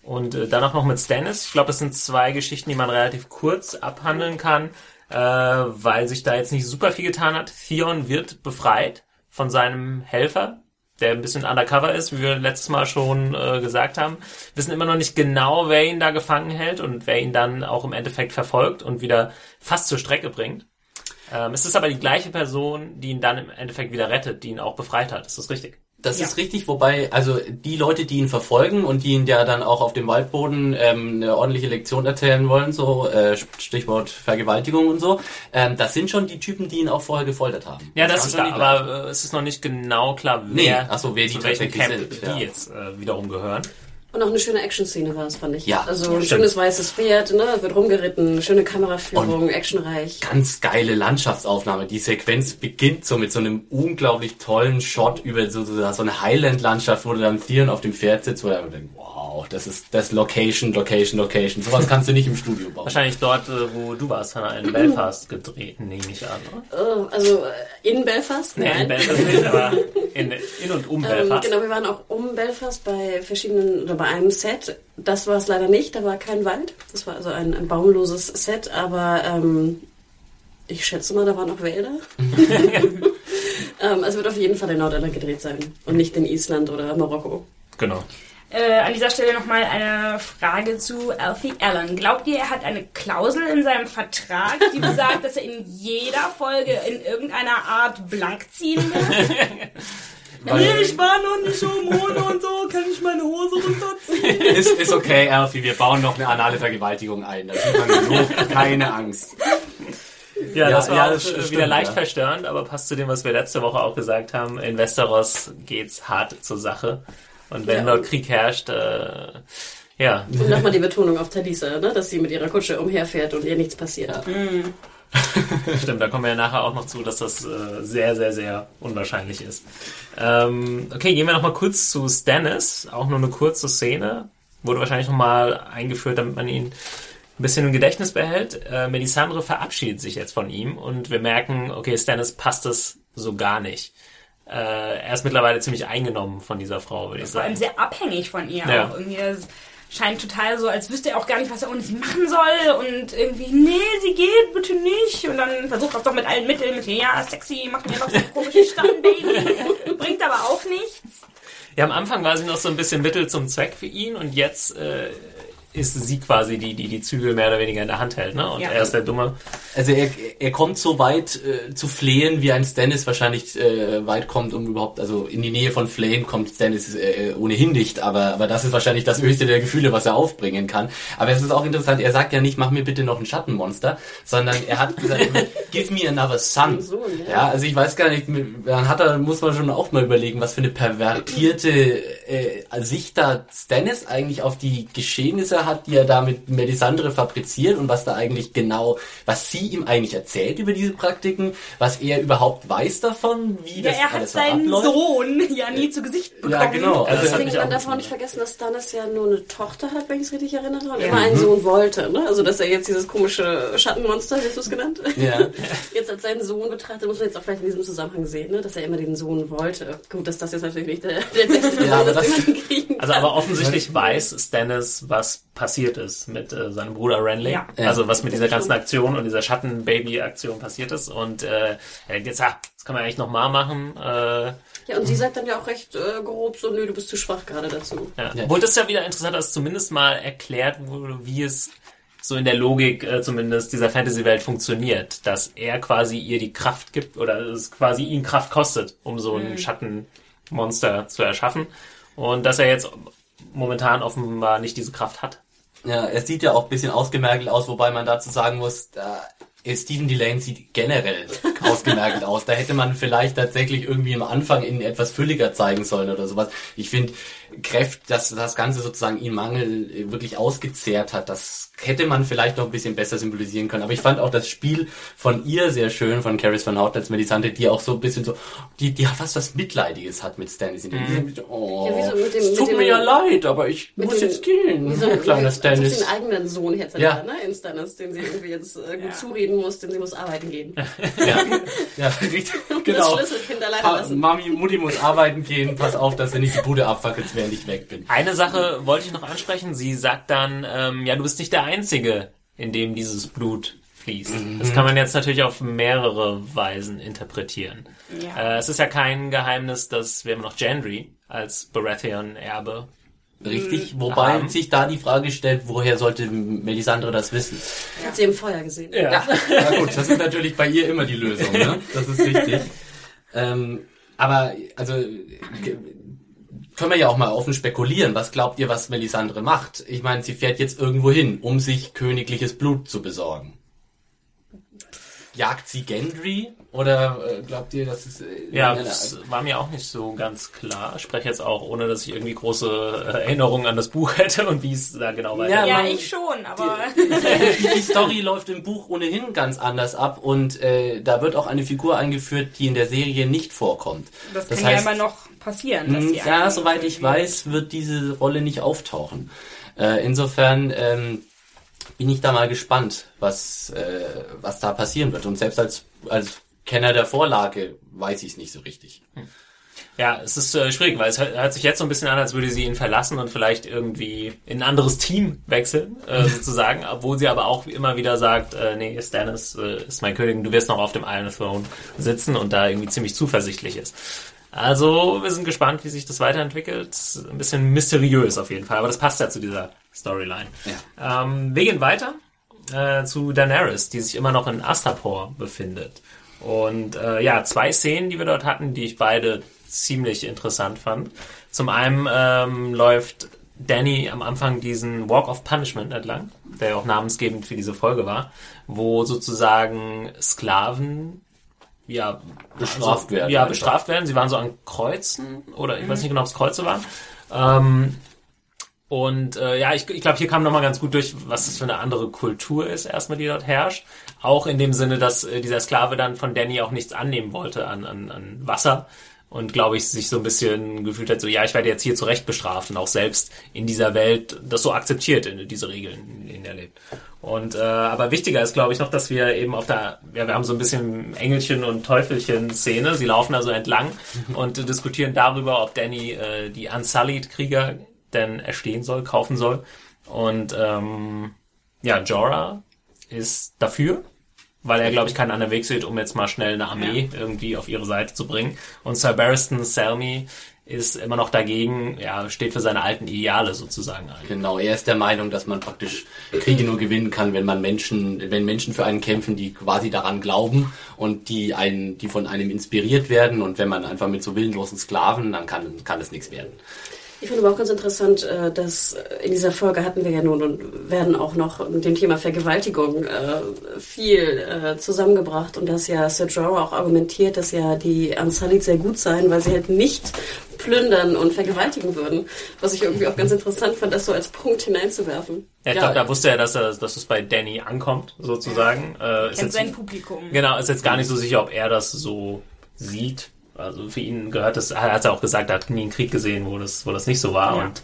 Und äh, danach noch mit Stannis. Ich glaube, das sind zwei Geschichten, die man relativ kurz abhandeln kann, äh, weil sich da jetzt nicht super viel getan hat. Theon wird befreit von seinem Helfer, der ein bisschen undercover ist, wie wir letztes Mal schon äh, gesagt haben. Wissen immer noch nicht genau, wer ihn da gefangen hält und wer ihn dann auch im Endeffekt verfolgt und wieder fast zur Strecke bringt. Ähm, es ist aber die gleiche Person, die ihn dann im Endeffekt wieder rettet, die ihn auch befreit hat. Ist das richtig? Das Ja. ist richtig, wobei, also die Leute, die ihn verfolgen und die ihn ja dann auch auf dem Waldboden ähm, eine ordentliche Lektion erzählen wollen, so äh, Stichwort Vergewaltigung und so, ähm, das sind schon die Typen, die ihn auch vorher gefoltert haben. Ja, das kann ist klar, aber äh, es ist noch nicht genau klar, Nee, wer, ach so, wer die zu welchem Camp sind, die ja. jetzt äh, wiederum gehören. Und auch eine schöne Action-Szene war es, fand ich. Ja, Also ein schönes weißes Pferd, ne? wird rumgeritten, schöne Kameraführung, actionreich. Ganz geile Landschaftsaufnahme. Die Sequenz beginnt so mit so einem unglaublich tollen Shot über so, so, so eine Highland-Landschaft, wo du dann Theon auf dem Pferd sitzt, wo du denkst, wow, das ist das Location, Location, Location. Sowas kannst du nicht im Studio bauen. Wahrscheinlich dort, äh, wo du warst, Hannah, in Belfast gedreht, nehme ich an, oder? Äh, also äh, in Belfast? Nee, in Belfast nicht, aber in, in und um Ähm, Belfast. genau, wir waren auch um Belfast bei verschiedenen, oder bei einem Set. Das war es leider nicht, da war kein Wald. Das war also ein, ein baumloses Set, aber ähm, ich schätze mal, da waren auch Wälder. ähm, es wird auf jeden Fall in Nordirland gedreht sein und nicht in Island oder Marokko. Genau. Äh, an dieser Stelle nochmal eine Frage zu Alfie Allen. Glaubt ihr, er hat eine Klausel in seinem Vertrag, die besagt, dass er in jeder Folge in irgendeiner Art blank ziehen muss? Weil- ich war noch nicht Hormone und so, kann ich meine Hose runterziehen? ist, ist okay, Alfie, wir bauen noch eine anale Vergewaltigung ein. Da sieht man genug, keine Angst. Ja, Ja, das war ja, das stimmt, wieder leicht ja. verstörend, aber passt zu dem, was wir letzte Woche auch gesagt haben. In Westeros geht's hart zur Sache. Und wenn Ja. dort Krieg herrscht, äh, ja, Und nochmal die Betonung auf Talisa, ne? dass sie mit ihrer Kutsche umherfährt und ihr nichts passiert. Stimmt, da kommen wir ja nachher auch noch zu, dass das äh, sehr, sehr, sehr unwahrscheinlich ist. Ähm, okay, gehen wir noch mal kurz zu Stannis. Auch nur eine kurze Szene. Wurde wahrscheinlich noch mal eingeführt, damit man ihn ein bisschen im Gedächtnis behält. Äh, Melisandre verabschiedet sich jetzt von ihm und wir merken, okay, Stannis passt es so gar nicht. Äh, er ist mittlerweile ziemlich eingenommen von dieser Frau, würde ich Vor allem sagen. sehr abhängig von ihr Ja. auch. Irgendwie das scheint total so, als wüsste er auch gar nicht, was er ohne sie machen soll. Und irgendwie, nee, sie geht, bitte nicht. Und dann versucht er es doch mit allen Mitteln, mit, ja, sexy, mach mir noch so komische Stammbaby. Bringt aber auch nichts. Ja, am Anfang war sie noch so ein bisschen Mittel zum Zweck für ihn und jetzt äh, ist sie quasi die, die die Zügel mehr oder weniger in der Hand hält, ne? Und Ja. er ist der Dumme. Also er, er kommt so weit äh, zu flehen, wie ein Stannis wahrscheinlich äh, weit kommt, um überhaupt, also in die Nähe von Flehen kommt Stannis äh, ohnehin nicht, aber, aber das ist wahrscheinlich das höchste der Gefühle, was er aufbringen kann. Aber es ist auch interessant, er sagt ja nicht, mach mir bitte noch ein Schattenmonster, sondern er hat gesagt, give me another son. Sohn, ja. ja, also ich weiß gar nicht, dann hat er, muss man schon auch mal überlegen, was für eine pervertierte äh, Sicht da Stannis eigentlich auf die Geschehnisse hat, die er da mit Melisandre fabriziert und was da eigentlich genau, was sie ihm eigentlich erzählt über diese Praktiken, was er überhaupt weiß davon, wie Ja, das er hat alles seinen abläuft. Sohn ja nie zu Gesicht bekommen. Ja, genau. Also Deswegen, man darf auch nicht vergessen, dass Stannis ja nur eine Tochter hat, wenn ich es richtig erinnere, und Ja. immer einen Sohn wollte. Ne? Also, dass er jetzt dieses komische Schattenmonster, wie hast du es genannt? Ja. Jetzt als seinen Sohn betrachtet, muss man jetzt auch vielleicht in diesem Zusammenhang sehen, ne? dass er immer den Sohn wollte. Gut, dass das jetzt natürlich nicht der, der beste Ja, Sohn ist, den man kriegen Also kann. aber offensichtlich weiß Stannis, was passiert ist mit äh, seinem Bruder Renly. Ja. Also was mit dieser ganzen Aktion und dieser Schatten-Baby-Aktion passiert ist. Und äh, er denkt jetzt, ah, das kann man eigentlich nochmal machen. Äh, Ja, und sie sagt dann ja auch recht äh, grob so, nö, du bist zu schwach gerade dazu. ja. Ja. Obwohl das ja wieder interessant, dass zumindest mal erklärt wurde, wie es so in der Logik äh, zumindest dieser Fantasy-Welt funktioniert, dass er quasi ihr die Kraft gibt oder es quasi ihn Kraft kostet, um so ein Schattenmonster zu erschaffen und dass er jetzt momentan offenbar nicht diese Kraft hat. Ja, er sieht ja auch bisschen ausgemergelt aus, wobei man dazu sagen muss, da, Stephen Delane sieht generell ausgemergelt aus. Da hätte man vielleicht tatsächlich irgendwie am Anfang ihn etwas fülliger zeigen sollen oder sowas. Ich finde, Kräft, dass das Ganze sozusagen ihn Mangel äh, wirklich ausgezehrt hat, das hätte man vielleicht noch ein bisschen besser symbolisieren können. Aber ich fand auch das Spiel von ihr sehr schön, von Caris van Houten als Melisande, die auch so ein bisschen so, die, die fast was Mitleidiges hat mit Stannis. In dem, oh, Ja, so mit dem- es mit tut dem- mir ja leid, aber ich mit muss dem- jetzt gehen, so ein kleiner ob Stannis. einen eigenen Sohn hätte, Ja. ne, in Stannis, den sie irgendwie jetzt äh, gut zureden muss, denn sie muss arbeiten gehen. Ja, ja richtig. Genau. das Schlüsselkind alleine lassen. Mami, Mutti muss arbeiten gehen, pass auf, dass du nicht die Bude abfackelst, während ich weg bin. Eine Sache wollte ich noch ansprechen. Sie sagt dann, ähm, ja, du bist nicht der Einzige, in dem dieses Blut fließt. Das kann man jetzt natürlich auf mehrere Weisen interpretieren. Ja. Äh, es ist ja kein Geheimnis, dass wir haben noch Gendry als Baratheon-Erbe. Richtig, wobei haben. sich da die Frage stellt, woher sollte Melisandre das wissen? Hat sie im Feuer gesehen. Ja. Na gut, das ist natürlich bei ihr immer die Lösung, ne? Das ist richtig. ähm, aber, also, können wir ja auch mal offen spekulieren. Was glaubt ihr, was Melisandre macht? Ich meine, sie fährt jetzt irgendwo hin, um sich königliches Blut zu besorgen. Jagt sie Gendry? Oder äh, glaubt ihr, dass es... Äh, Ja, das war mir auch nicht so ganz klar. Ich spreche jetzt auch, ohne dass ich irgendwie große äh, Erinnerungen an das Buch hätte und wie es da genau weitergeht. Ja, man- ich schon, aber die, die Story läuft im Buch ohnehin ganz anders ab und äh, da wird auch eine Figur eingeführt, die in der Serie nicht vorkommt. das, kann ja immer noch passieren. Dass sie ja, soweit ich weiß, wird diese Rolle nicht auftauchen. Äh, insofern ähm, bin ich da mal gespannt, was, äh, was da passieren wird. Und selbst als, als Kenner der Vorlage weiß ich es nicht so richtig. Ja, es ist äh, schwierig, weil es hört, hört sich jetzt so ein bisschen an, als würde sie ihn verlassen und vielleicht irgendwie in ein anderes Team wechseln, äh, sozusagen, obwohl sie aber auch immer wieder sagt, äh, nee, Stannis äh, ist mein König, du wirst noch auf dem Iron Throne sitzen und da irgendwie ziemlich zuversichtlich ist. Also, wir sind gespannt, wie sich das weiterentwickelt. Ein bisschen mysteriös auf jeden Fall, aber das passt ja zu dieser Storyline. Ähm, wir gehen weiter äh, zu Daenerys, die sich immer noch in Astapor befindet. Und äh, ja, zwei Szenen, die wir dort hatten, die ich beide ziemlich interessant fand. Zum einen ähm, läuft Danny am Anfang diesen Walk of Punishment entlang, der ja auch namensgebend für diese Folge war, wo sozusagen Sklaven ja Bestraft werden Ja, einfach. bestraft werden. Sie waren so an Kreuzen oder ich weiß nicht genau, ob es Kreuze waren. Ähm, und äh, ja, ich, ich glaube, hier kam nochmal ganz gut durch, was das für eine andere Kultur ist, erstmal, die dort herrscht. Auch in dem Sinne, dass äh, dieser Sklave dann von Danny auch nichts annehmen wollte an, an, an Wasser. Und glaube ich, sich so ein bisschen gefühlt hat, so, ja, ich werde jetzt hier zurecht bestraft und auch selbst in dieser Welt das so akzeptiert, diese Regeln, in denen er lebt. Und äh, aber wichtiger ist, glaube ich, noch, dass wir eben auf der, ja, wir haben so ein bisschen Engelchen und Teufelchen-Szene. Sie laufen also entlang und äh, diskutieren darüber, ob Danny äh, die Unsullied-Krieger denn erstehen soll, kaufen soll. Und ähm, ja, Jorah ist dafür, weil er, glaube ich, keinen anderen Weg sieht, um jetzt mal schnell eine Armee irgendwie auf ihre Seite zu bringen. Und Sir Barristan Selmy ist immer noch dagegen, ja, steht für seine alten Ideale sozusagen ein. Genau, er ist der Meinung, dass man praktisch Kriege nur gewinnen kann, wenn man Menschen, wenn Menschen für einen kämpfen, die quasi daran glauben und die einen, die von einem inspiriert werden und wenn man einfach mit so willenlosen Sklaven, dann kann, kann es nichts werden. Ich finde aber auch ganz interessant, äh, dass in dieser Folge hatten wir ja nun und werden auch noch mit dem Thema Vergewaltigung äh, viel äh, zusammengebracht und dass ja Sir Jorah auch argumentiert, dass ja die Unsullied sehr gut seien, weil sie halt nicht plündern und vergewaltigen würden. Was ich irgendwie auch ganz interessant fand, das so als Punkt hineinzuwerfen. Ja, ich glaube, da wusste er, dass, er, dass es bei Danny ankommt, sozusagen. Äh, ist Kennt jetzt, sein Publikum. Genau, ist jetzt gar nicht so sicher, ob er das so sieht. Also für ihn gehört das, er hat ja auch gesagt, er hat nie einen Krieg gesehen, wo das, wo das nicht so war. Ja. Und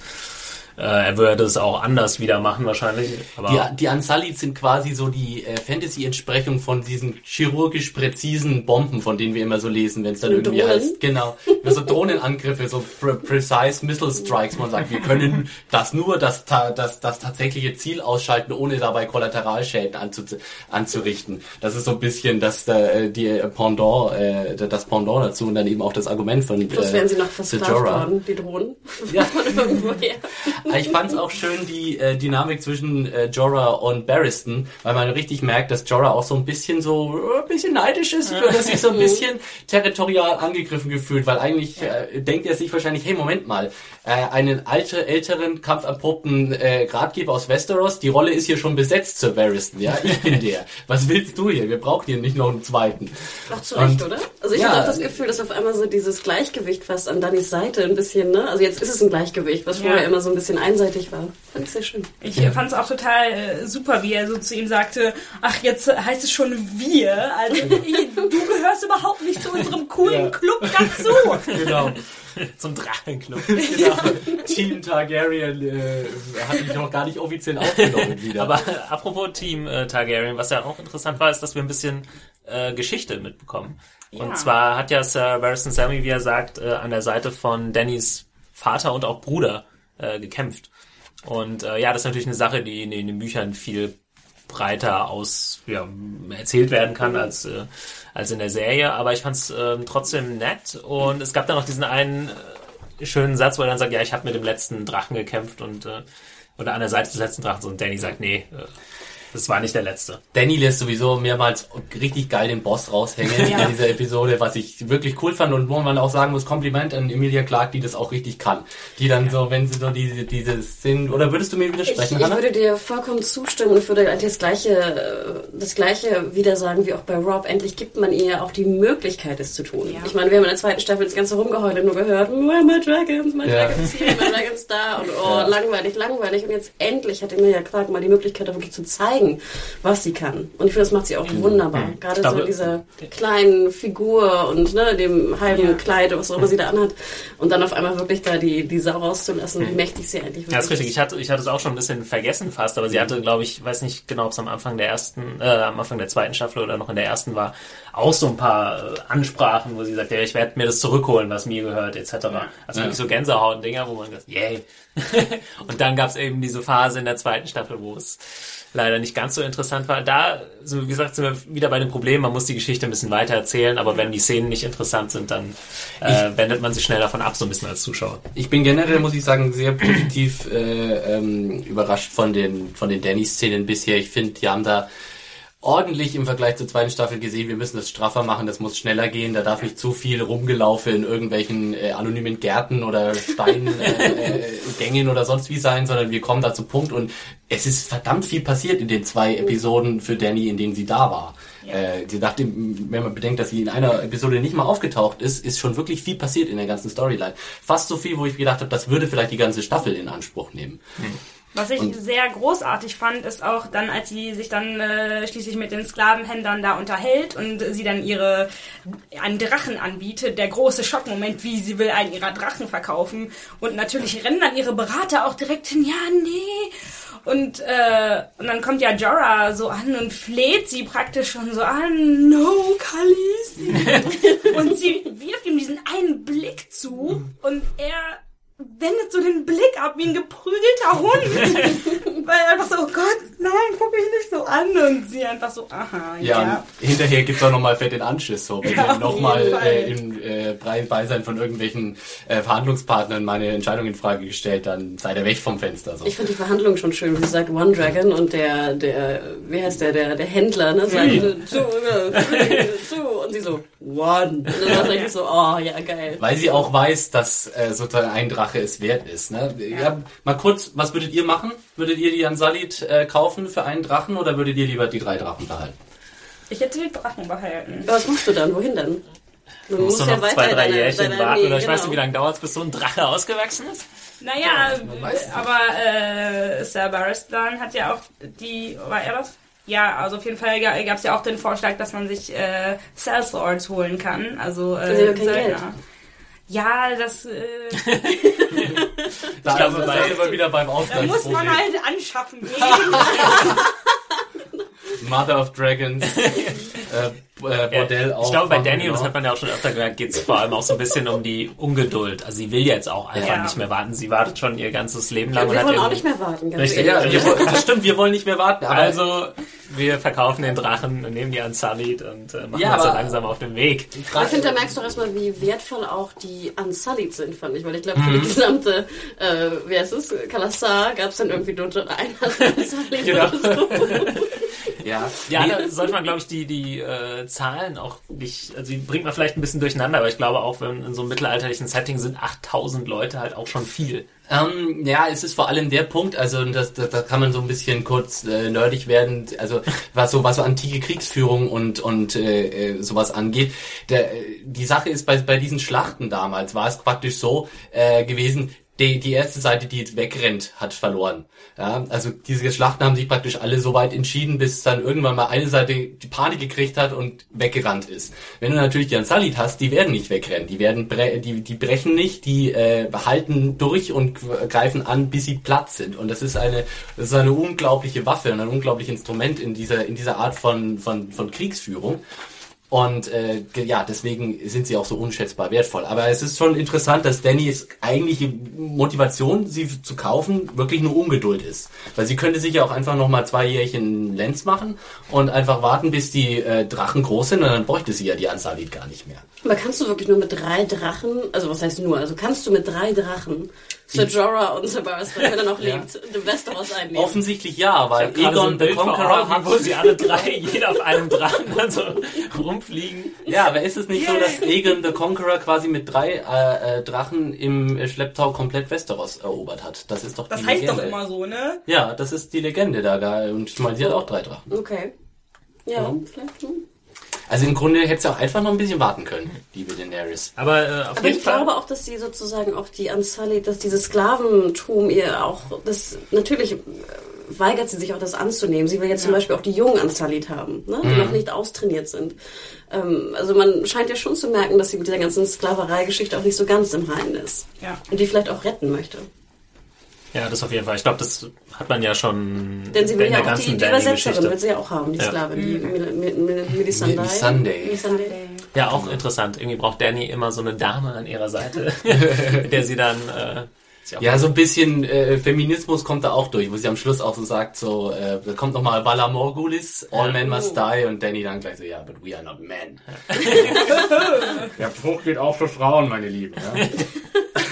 äh, er würde es auch anders wieder machen wahrscheinlich. Aber Die, die Unsullied sind quasi so die äh, Fantasy-Entsprechung von diesen chirurgisch präzisen Bomben, von denen wir immer so lesen, wenn es dann irgendwie Drohnen? heißt. Genau. So Drohnenangriffe, so pre precise Missile Strikes. Man sagt, wir können das nur das, ta- das, das tatsächliche Ziel ausschalten, ohne dabei Kollateralschäden anzu anzurichten. Das ist so ein bisschen das, äh, die Pendant, äh, das Pendant dazu und dann eben auch das Argument von Plus äh, wären sie noch versklavt worden, die Drohnen. Ja. Von irgendwoher. Ich fand es auch schön, die äh, Dynamik zwischen äh, Jorah und Barristan, weil man richtig merkt, dass Jorah auch so ein bisschen so äh, ein bisschen neidisch ist, oder sich so ein bisschen territorial angegriffen gefühlt, weil eigentlich äh, denkt er sich wahrscheinlich, hey, Moment mal, äh, einen alte, älteren, kampferprobten äh, Ratgeber aus Westeros, die Rolle ist hier schon besetzt, Sir Barristan, ja, ich bin der. Was willst du hier? Wir brauchen hier nicht noch einen zweiten. Auch zu Recht, oder? Also ich Ja. hatte auch das Gefühl, dass auf einmal so dieses Gleichgewicht fast an Dannys Seite ein bisschen, ne? Also jetzt ist es ein Gleichgewicht, was Ja. vorher immer so ein bisschen einseitig war. Fand ich sehr schön. Ich fand es auch total äh, super, wie er so zu ihm sagte, ach, jetzt heißt es schon wir. Also ich, du gehörst überhaupt nicht zu unserem coolen Ja. Club dazu. Genau. zum Drachenclub. genau. Team Targaryen äh, hat mich noch gar nicht offiziell aufgenommen wieder. Aber äh, apropos Team äh, Targaryen, was ja auch interessant war, ist, dass wir ein bisschen äh, Geschichte mitbekommen. Ja. Und zwar hat ja Sir Barristan Sammy, wie er sagt, äh, an der Seite von Dannys Vater und auch Bruder äh, gekämpft. Und äh, ja, das ist natürlich eine Sache, die in, in den Büchern viel breiter aus ja, erzählt werden kann als äh, als in der Serie. Aber ich fand es ähm, trotzdem nett. Und es gab dann noch diesen einen äh, schönen Satz, wo er dann sagt, ja, ich habe mit dem letzten Drachen gekämpft und äh, oder an der Seite des letzten Drachens und Danny sagt, nee, äh, das war nicht der letzte. Danny lässt sowieso mehrmals richtig geil den Boss raushängen Ja. in dieser Episode, was ich wirklich cool fand und wo man auch sagen muss, Kompliment an Emilia Clarke, die das auch richtig kann. Die dann so, wenn sie so diese, dieses sind, oder würdest du mir Ich, widersprechen, ich Hannah? würde dir vollkommen zustimmen und würde eigentlich das gleiche, das gleiche wieder sagen wie auch bei Rob. Endlich gibt man ihr auch die Möglichkeit, es zu tun. Ja. Ich meine, wir haben in der zweiten Staffel das ganze Rumgeheule nur gehört. Where my dragons? My Ja. dragons here, my dragons da. Und oh, Ja. langweilig, langweilig. Und jetzt endlich hat Emilia Clarke mal die Möglichkeit, da wirklich zu zeigen, was sie kann. Und ich finde, das macht sie auch wunderbar. Gerade Ich glaube- so dieser kleinen Figur und ne, dem halben Ja. Kleid, was auch immer sie da anhat. Und dann auf einmal wirklich da die, die Sau rauszulassen, wie mächtig sie eigentlich Ja, ist richtig. Ich hatte, ich hatte es auch schon ein bisschen vergessen fast, aber sie hatte, glaube ich, weiß nicht genau, ob es am Anfang der ersten, äh, am Anfang der zweiten Staffel oder noch in der ersten war, auch so ein paar äh, Ansprachen, wo sie sagt, ja, ich werde mir das zurückholen, was mir gehört, etc. Also wirklich so Gänsehaut-Dinger, wo man sagt, yay. Und dann gab es eben diese Phase in der zweiten Staffel, wo es leider nicht ganz so interessant war. Da, so wie gesagt, sind wir wieder bei dem Problem, man muss die Geschichte ein bisschen weiter erzählen, aber wenn die Szenen nicht interessant sind, dann äh, wendet man sich schnell davon ab, so ein bisschen als Zuschauer. Ich bin generell, muss ich sagen, sehr positiv äh, ähm, überrascht von den, von den Danny-Szenen bisher. Ich finde, die haben da ordentlich im Vergleich zur zweiten Staffel gesehen, wir müssen das straffer machen, das muss schneller gehen, da darf nicht zu viel rumgelaufen in irgendwelchen äh, anonymen Gärten oder Steingängen äh, oder sonst wie sein, sondern wir kommen da zum Punkt und es ist verdammt viel passiert in den zwei Episoden für Danny, in denen sie da war. Äh, sie dachte, wenn man bedenkt, dass sie in einer Episode nicht mal aufgetaucht ist, ist schon wirklich viel passiert in der ganzen Storyline. Fast so viel, wo ich gedacht habe, das würde vielleicht die ganze Staffel in Anspruch nehmen. Was ich sehr großartig fand, ist auch dann, als sie sich dann äh, schließlich mit den Sklavenhändlern da unterhält und sie dann ihre einen Drachen anbietet, der große Schockmoment, wie sie will einen ihrer Drachen verkaufen. Und natürlich rennen dann ihre Berater auch direkt hin, ja nee. Und äh, und dann kommt ja Jorah so an und fleht sie praktisch schon so an, no Khaleesi. Und sie wirft ihm diesen einen Blick zu und er wendet so den Blick ab wie ein geprügelter Hund. Weil er einfach so, oh Gott, nein, guck mich nicht so an. Und sie einfach so, aha, Ja, ja. und hinterher gibt's auch nochmal fett den Anschiss, so, wenn Ja, nochmal äh, im äh, Beisein von irgendwelchen äh, Verhandlungspartnern meine Entscheidung in Frage gestellt, dann seid ihr weg vom Fenster. So. Ich finde die Verhandlung schon schön, wie sie sagt One Dragon und der, der, wie heißt der, der, der Händler, ne, sagt two, äh, three, two und sie so One. Und dann dachte ich so, oh ja geil. Weil sie auch weiß, dass äh, sozusagen ein Drache es wert ist. Ne? Ja. mal kurz, was würdet ihr machen? Würdet ihr die Ansalit äh, kaufen für einen Drachen oder würdet ihr lieber die drei Drachen behalten? Ich hätte die Drachen behalten. Aber was machst du dann? Wohin denn? Du Du musst doch noch zwei, drei deine- Jährchen deine warten. Armee, Oder ich weiß genau. nicht, wie lange dauert es, bis so ein Drache ausgewachsen ist? Naja, nicht. aber äh, Sir Barristan hat ja auch die, war er das? Ja, also auf jeden Fall gab es ja auch den Vorschlag, dass man sich äh, Sellswords holen kann. Also äh, kein Geld. Ja, das äh, Da glaube, ist bei- es immer wieder beim da Ausgleichsproblem. muss man halt anschaffen gehen. Mother of Dragons, äh, äh, Bordell auch. ich glaube, bei und das hat man ja auch schon öfter gehört, geht es vor allem auch so ein bisschen um die Ungeduld. Also sie will jetzt auch einfach Ja. nicht mehr warten. Sie wartet schon ihr ganzes Leben lang Ja, und wir hat wollen auch nicht mehr warten, ganz Richtig. Ja, das stimmt, wir wollen nicht mehr warten. Also, wir verkaufen den Drachen und nehmen die an Sullied und äh, machen Ja, uns so aber- langsam auf den Weg. Aber ich finde, da merkst du auch erstmal, wie wertvoll auch die Unsullied sind, fand ich. Weil ich glaube, für Mhm. die gesamte, äh, wer ist es, Kalasar, gab es dann irgendwie nur ein Unsullied Genau. oder so. ja, Ja, da sollte man, glaube ich, die, die äh, Zahlen auch nicht, also die bringt man vielleicht ein bisschen durcheinander, aber ich glaube auch, wenn in so einem mittelalterlichen Setting sind 8000 Leute halt auch schon viel. Ähm, ja, es ist vor allem der Punkt, also das, das, da kann man so ein bisschen kurz äh, nerdig werden, also was so was so antike Kriegsführung und und äh, äh, sowas angeht. Der, äh, die Sache ist bei bei diesen Schlachten damals war es praktisch so äh, gewesen. Die, die erste Seite, die jetzt wegrennt, hat verloren. Ja, also diese Schlachten haben sich praktisch alle so weit entschieden, bis dann irgendwann mal eine Seite die Panik gekriegt hat und weggerannt ist. Wenn du natürlich die Ansalit hast, die werden nicht wegrennen, die werden bre die, die brechen nicht, die äh, halten durch und greifen an, bis sie platt sind. Und das ist eine das ist eine unglaubliche Waffe und ein unglaubliches Instrument in dieser in dieser Art von von von Kriegsführung. Und äh, ja, deswegen sind sie auch so unschätzbar wertvoll. Aber es ist schon interessant, dass Dannys eigentliche Motivation, sie zu kaufen, wirklich nur Ungeduld ist. Weil sie könnte sich ja auch einfach nochmal zwei Jährchen Lenz machen und einfach warten, bis die äh, Drachen groß sind und dann bräuchte sie ja die Ansalit gar nicht mehr. Aber kannst du wirklich nur mit drei Drachen, also was heißt nur, also kannst du mit drei Drachen, Sir Jorah und Sir Barristan, wenn er noch Ja. lebt, in Westeros einnehmen? Offensichtlich ja, weil Gerade so ein Egon the Conqueror Augen, hat... wo sie alle drei, jeder auf einem Drachen also rumfliegen. Ja, aber ist es nicht so, dass Egon the Conqueror quasi mit drei äh, äh, Drachen im Schlepptau komplett Westeros erobert hat? Das ist doch Das die heißt Legende. doch immer so, ne? Ja, das ist die Legende da. Und ich meine, sie hat auch drei Drachen. Okay. Ja, vielleicht. Hm. Also im Grunde hätte sie auch einfach noch ein bisschen warten können, liebe Daenerys. Aber äh, auf Aber jeden ich Fall. glaube auch, dass sie sozusagen auch die Unsullied, dass dieses Sklaventum ihr auch, das natürlich äh, weigert sie sich auch das anzunehmen. Sie will jetzt zum Beispiel auch die jungen Unsullied haben, ne? die noch nicht austrainiert sind. Ähm, also man scheint ja schon zu merken, dass sie mit dieser ganzen Sklaverei-Geschichte auch nicht so ganz im Reinen ist. Ja. Und die vielleicht auch retten möchte. Ja, das auf jeden Fall. Ich glaube, das hat man ja schon Denn sie will in ja der auch die, ganzen die Übersetzerin, will sie ja auch haben, die Ja. Sklavin, die Mil- Mil- Mil- Melisandre. Melisande. Melisande. Ja, auch interessant. Irgendwie braucht Danny immer so eine Dame an ihrer Seite, mit der sie dann. Äh, Ja, so ein bisschen äh, Feminismus kommt da auch durch, wo sie am Schluss auch so sagt, so, äh, da kommt nochmal Vala Morgulis, all men must die, und Danny dann gleich so, ja, but we are not men. Der Spruch geht auch für Frauen, meine Lieben. Ja?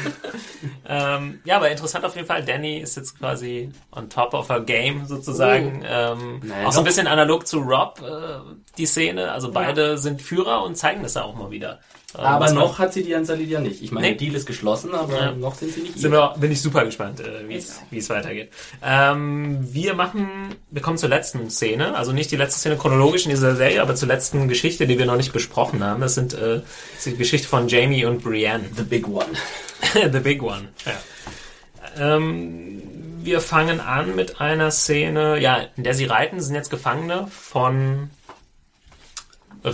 Ähm, ja, aber interessant auf jeden Fall. Danny ist jetzt quasi on top of her game sozusagen. Ähm, Naja, auch so ein bisschen analog zu Rob, äh, die Szene. Also beide sind Führer und zeigen das ja auch mal wieder. Ähm, Aber noch hat sie die Ansalit ja nicht. Ich meine, Nee. der Deal ist geschlossen, aber Ja. noch sind sie nicht Sind wir, bin ich super gespannt, äh, wie es weitergeht. Ähm, wir machen, wir kommen zur letzten Szene, also nicht die letzte Szene chronologisch in dieser Serie, aber zur letzten Geschichte, die wir noch nicht besprochen haben. Das sind äh, das die Geschichte von Jamie und Brienne. The big one. The big one. Ja. Ähm, wir fangen an mit einer Szene, ja, in der sie reiten, sind jetzt Gefangene von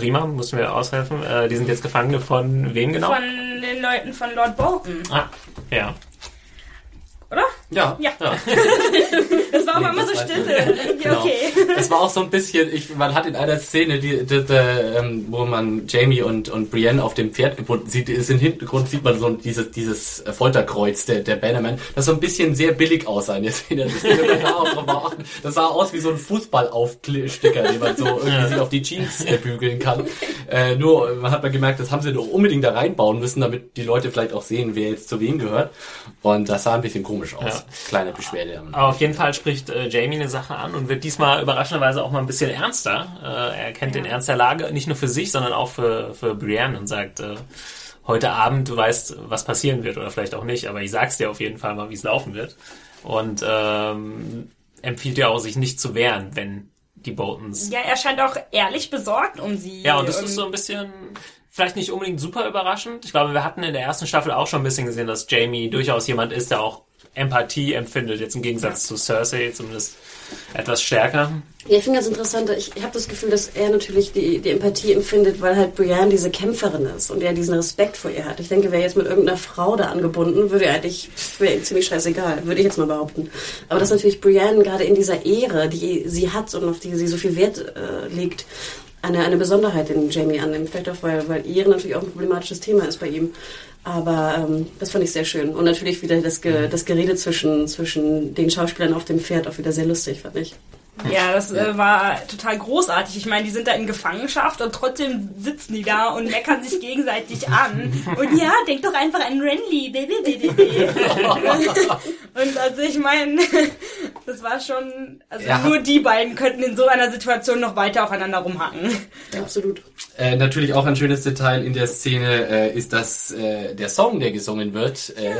Rima, müssen wir aushelfen. Äh, die sind jetzt Gefangene von wem genau? Von den Leuten von Lord Bolton, ah, ja. oder? Ja, Ja. ja. Das war aber Nee, immer so das war- stille. Genau. Okay. Es war auch so ein bisschen, ich, man hat in einer Szene, die, die, die, ähm, wo man Jamie und, und Brienne auf dem Pferd gebunden sieht, ist im Hintergrund sieht man so dieses, dieses Folterkreuz der, der Bannerman, das so ein bisschen sehr billig aussah in der Szene. Das, man das sah aus wie so ein Fußballaufsticker, den man so irgendwie sich auf die Jeans äh, bügeln kann. Äh, nur, man hat mal gemerkt, das haben sie doch unbedingt da reinbauen müssen, damit die Leute vielleicht auch sehen, wer jetzt zu wem gehört. Und das sah ein bisschen komisch aus. Ja. Kleine Beschwerde. Aber auf jeden Fall spricht äh, Jamie eine Sache an und wird diesmal überraschenderweise auch mal ein bisschen ernster. Äh, er kennt den Ernst der Lage, nicht nur für sich, sondern auch für, für Brienne und sagt, äh, heute Abend, du weißt, was passieren wird oder vielleicht auch nicht, aber ich sag's dir auf jeden Fall mal, wie es laufen wird. Und ähm, empfiehlt dir auch, sich nicht zu wehren, wenn die Boltons Ja, er scheint auch ehrlich besorgt um sie. Ja, und das ist so ein bisschen, vielleicht nicht unbedingt super überraschend. Ich glaube, wir hatten in der ersten Staffel auch schon ein bisschen gesehen, dass Jamie durchaus jemand ist, der auch Empathie empfindet, jetzt im Gegensatz zu Cersei zumindest etwas stärker. Ja, ich finde ganz interessant, ich, ich habe das Gefühl, dass er natürlich die, die Empathie empfindet, weil halt Brienne diese Kämpferin ist und er diesen Respekt vor ihr hat. Ich denke, wäre jetzt mit irgendeiner Frau da angebunden, würde er eigentlich, wäre ihm ziemlich scheißegal, würde ich jetzt mal behaupten. Aber dass natürlich Brienne gerade in dieser Ehre, die sie hat und auf die sie so viel Wert äh, legt, eine, eine Besonderheit in Jamie annimmt. Vielleicht auch, weil, weil Ehre natürlich auch ein problematisches Thema ist bei ihm. Aber ähm, das fand ich sehr schön. Und natürlich wieder das, Ge das Gerede zwischen, zwischen den Schauspielern auf dem Pferd auch wieder sehr lustig, fand ich. Ja, das Äh, war total großartig. Ich meine, die sind da in Gefangenschaft und trotzdem sitzen die da und meckern sich gegenseitig an. Und ja, denk doch einfach an Renly. und also ich meine, das war schon, also Ja. nur die beiden könnten in so einer Situation noch weiter aufeinander rumhacken. Absolut. Äh, natürlich auch ein schönes Detail in der Szene äh, ist, dass äh, der Song, der gesungen wird, äh,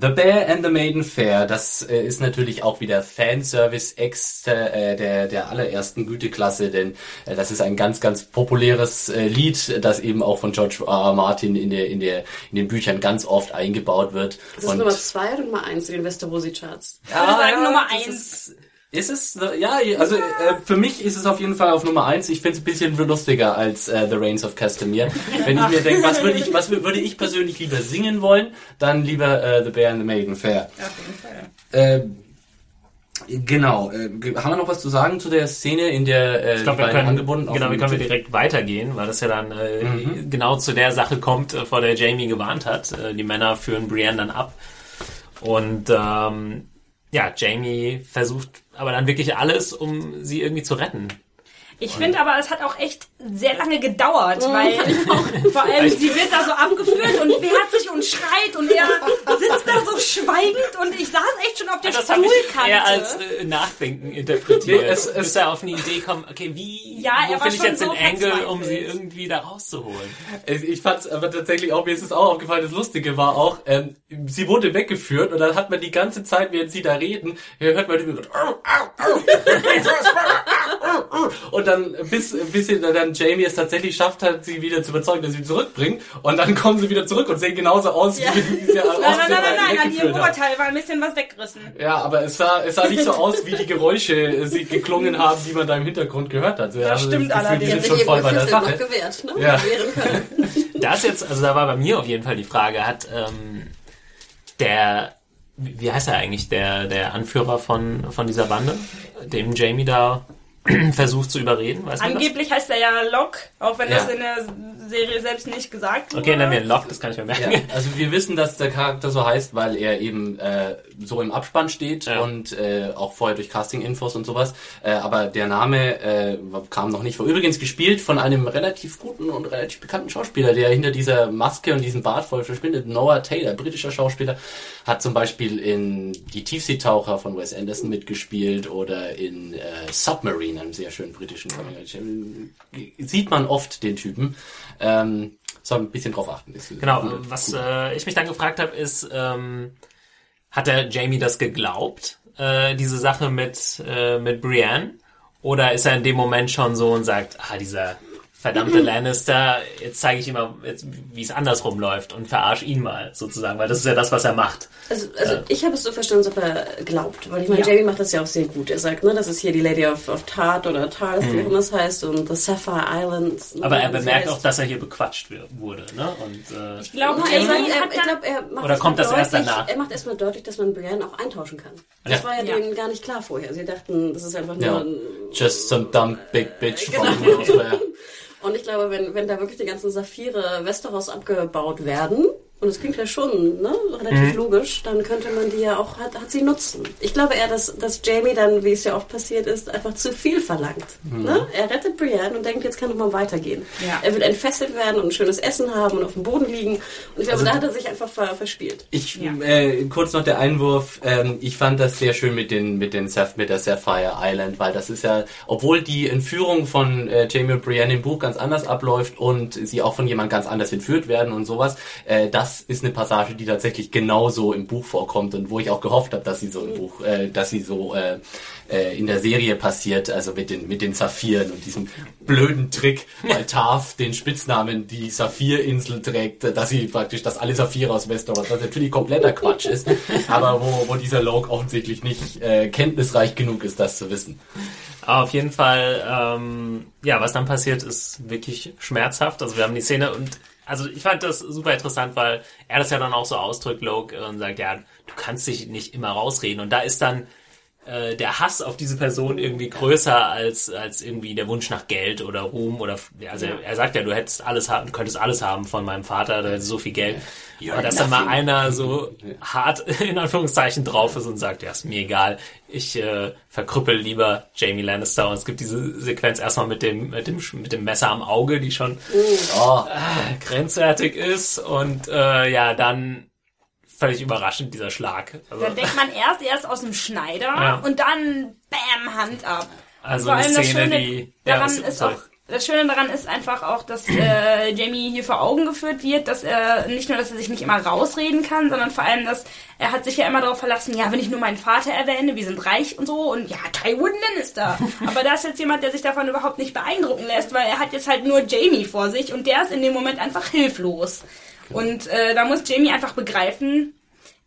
The Bear and the Maiden Fair, das äh, ist natürlich auch wieder Fanservice ex äh, der, der allerersten Güteklasse, denn äh, das ist ein ganz, ganz populäres äh, Lied, das eben auch von George R. R. Martin in, der, in, der, in den Büchern ganz oft eingebaut wird. Das ist Nummer zwei oder Nummer eins in den Westerosi-Charts? Ich würde sagen Nummer eins. Ist, ist es, ja, also äh, für mich ist es auf jeden Fall auf Nummer eins. Ich finde es ein bisschen lustiger als äh, The Reigns of Castamere. Wenn ich mir denke, was würde ich, was würde ich persönlich lieber singen wollen, dann lieber äh, The Bear and the Maiden Fair. Auf jeden Fall. Äh, Genau. Äh, haben wir noch was zu sagen zu der Szene, in der äh, Ich glaube, die wir können, angebunden genau, wir können wir direkt weitergehen, weil das ja dann äh, genau zu der Sache kommt, äh, vor der Jamie gewarnt hat. Äh, die Männer führen Brienne dann ab. Und ähm, ja, Jamie versucht aber dann wirklich alles, um sie irgendwie zu retten. Ich finde aber, es hat auch echt sehr lange gedauert, weil vor allem sie wird da so abgeführt und wehrt sich und schreit und er sitzt da so schweigend und ich saß echt schon auf der Das habe ich Stuhlkante. eher als äh, Nachdenken interpretiert. Es- es- bis er auf eine Idee kommt, okay, wie, Ja, er wo finde ich schon jetzt so den Angle, um sie irgendwie da rauszuholen? Ich fand's aber tatsächlich auch, mir ist es auch aufgefallen, das Lustige war auch, ähm, sie wurde weggeführt und dann hat man die ganze Zeit, während sie da reden, hört man immer so, "Au, au, au." und dann bis, bis sie dann Jamie es tatsächlich schafft hat, sie wieder zu überzeugen, dass sie zurückbringt und dann kommen sie wieder zurück und sehen genauso aus, Ja. wie wie sie aus Nein, nein, nein, nein, nein, an ihrem. Oberteil war ein bisschen was weggerissen. Ja, aber es sah, es sah nicht so aus, wie die Geräusche äh, sie geklungen haben, die man da im Hintergrund gehört hat. So, ja, Das stimmt allerdings. Die sind sich schon voll bei der Sache. gewehrt, ne? Ja. Wehren können. Da ist jetzt, also da war bei mir auf jeden Fall die Frage, hat ähm, der, wie heißt er eigentlich, der, der Anführer von, von dieser Bande, dem Jamie da versucht zu überreden, weiß Angeblich heißt er ja Locke, auch wenn Ja. das in der Serie selbst nicht gesagt wurde. Okay, nennen wir ihn Lock, das kann ich mir merken. Ja, also wir wissen, dass der Charakter so heißt, weil er eben äh, so im Abspann steht Ja. und äh, auch vorher durch Casting-Infos und sowas. Äh, aber der Name äh, kam noch nicht vor. Übrigens gespielt von einem relativ guten und relativ bekannten Schauspieler, der hinter dieser Maske und diesem Bart voll verschwindet. Noah Taylor, britischer Schauspieler, hat zum Beispiel in Die Tiefseetaucher von Wes Anderson mitgespielt oder in äh, Submarine, einem sehr schönen britischen Comic. Sieht man oft den Typen. Ähm, soll ein bisschen drauf achten. Genau, cool. was äh, ich mich dann gefragt habe, ist, ähm, hat der Jamie das geglaubt, äh, diese Sache mit, äh, mit Brienne? Oder ist er in dem Moment schon so und sagt, ah, dieser verdammte Lannister, jetzt zeige ich ihm mal, jetzt, wie es andersrum läuft und verarsch ihn mal sozusagen, weil das ist ja das, was er macht. Also, also Ja. ich habe es so verstanden, als ob er glaubt, weil ich meine, Ja. Jamie macht das ja auch sehr gut. Er sagt, ne, das ist hier die Lady of, of Tart oder Tarth, Mhm. wie auch immer es heißt, und the Sapphire Islands. ne, Aber er bemerkt heißt. auch, dass er hier bequatscht wurde, ne? Und äh, Ich glaube, Er sagt, er, ich glaube, er macht Oder kommt das erst danach? Er macht erstmal deutlich, dass man Brienne auch eintauschen kann. Das Ja. war ja, Ja. denen gar nicht klar vorher. Sie dachten, das ist einfach nur Ja. ein Just some dumb big bitch Genau. from. Und ich glaube, wenn, wenn da wirklich die ganzen Saphire Westeros abgebaut werden, und das klingt ja schon ne, relativ logisch, dann könnte man die ja auch, hat, hat sie nutzen. Ich glaube eher, dass, dass Jamie dann, wie es ja oft passiert ist, einfach zu viel verlangt. Ne? Er rettet Brienne und denkt, jetzt kann es mal weitergehen. Ja. Er will entfesselt werden und ein schönes Essen haben und auf dem Boden liegen. Und ich glaube, Also da hat er sich einfach ver, verspielt. Ich Ja. äh, kurz noch der Einwurf. Ähm, ich fand das sehr schön mit den mit den Saph mit der Sapphire Island, weil das ist ja, obwohl die Entführung von äh, Jamie und Brienne im Buch ganz anders abläuft und sie auch von jemand ganz anders entführt werden und sowas, äh, das ist eine Passage, die tatsächlich genauso im Buch vorkommt und wo ich auch gehofft habe, dass sie so im Buch, äh, dass sie so äh, äh, in der Serie passiert, also mit den mit den Saphiren und diesem blöden Trick, weil Tarf den Spitznamen die Saphirinsel trägt, dass sie praktisch, dass alle Saphire aus Westeros, was natürlich kompletter Quatsch ist, aber wo, wo dieser Loke offensichtlich nicht äh, kenntnisreich genug ist, das zu wissen. Aber auf jeden Fall, ähm, ja, was dann passiert, ist wirklich schmerzhaft. Also wir haben die Szene und also ich fand das super interessant, weil er das ja dann auch so ausdrückt, Loke, und sagt, ja, du kannst dich nicht immer rausreden. Und da ist dann äh, der Hass auf diese Person irgendwie größer als, als irgendwie der Wunsch nach Geld oder Ruhm oder also er, er sagt ja, du hättest alles haben, könntest alles haben von meinem Vater, der hätte so viel Geld. You're Aber dass dann mal nothing. einer so hart in Anführungszeichen drauf ist und sagt, ja, ist mir egal, ich äh, verkrüppel lieber Jamie Lannister. Und es gibt diese Sequenz erstmal mit dem, mit dem mit dem Messer am Auge, die schon Oh, grenzwertig ist. Und äh, ja, dann völlig überraschend dieser Schlag. Also, Da denkt man erst, er ist aus dem Schneider Ja. und dann bam, Hand ab. Also eine allem das Szene, Schöne die- ja, daran was- ist auch das Schöne daran ist einfach auch, dass äh, Jamie hier vor Augen geführt wird, dass er nicht nur, dass er sich nicht immer rausreden kann, sondern vor allem, dass er hat sich ja immer darauf verlassen, ja, wenn ich nur meinen Vater erwähne, wir sind reich und so und ja, Tywin Lannister. Aber da ist jetzt jemand, der sich davon überhaupt nicht beeindrucken lässt, weil er hat jetzt halt nur Jamie vor sich und der ist in dem Moment einfach hilflos. Und äh, da muss Jamie einfach begreifen,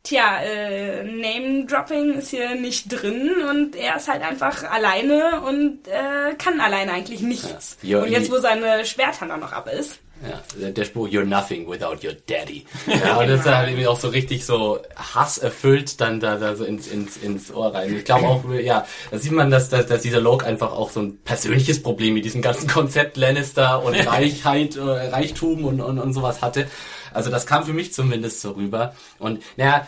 Tja, äh, Name-Dropping ist hier nicht drin und er ist halt einfach alleine und äh, kann alleine eigentlich nichts. Ja. Und jetzt, wo seine Schwerthand auch noch ab ist. Ja, der- Spruch, you're nothing without your daddy. Ja, und das ist halt irgendwie auch so richtig so Hass erfüllt dann da, da so ins, ins, ins Ohr rein. Ich glaube auch, ja, da sieht man, dass, dass, dass dieser Loke einfach auch so ein persönliches Problem mit diesem ganzen Konzept Lannister und Reichheit, äh, Reichtum und, und, und sowas hatte. Also das kam für mich zumindest so rüber. Und naja,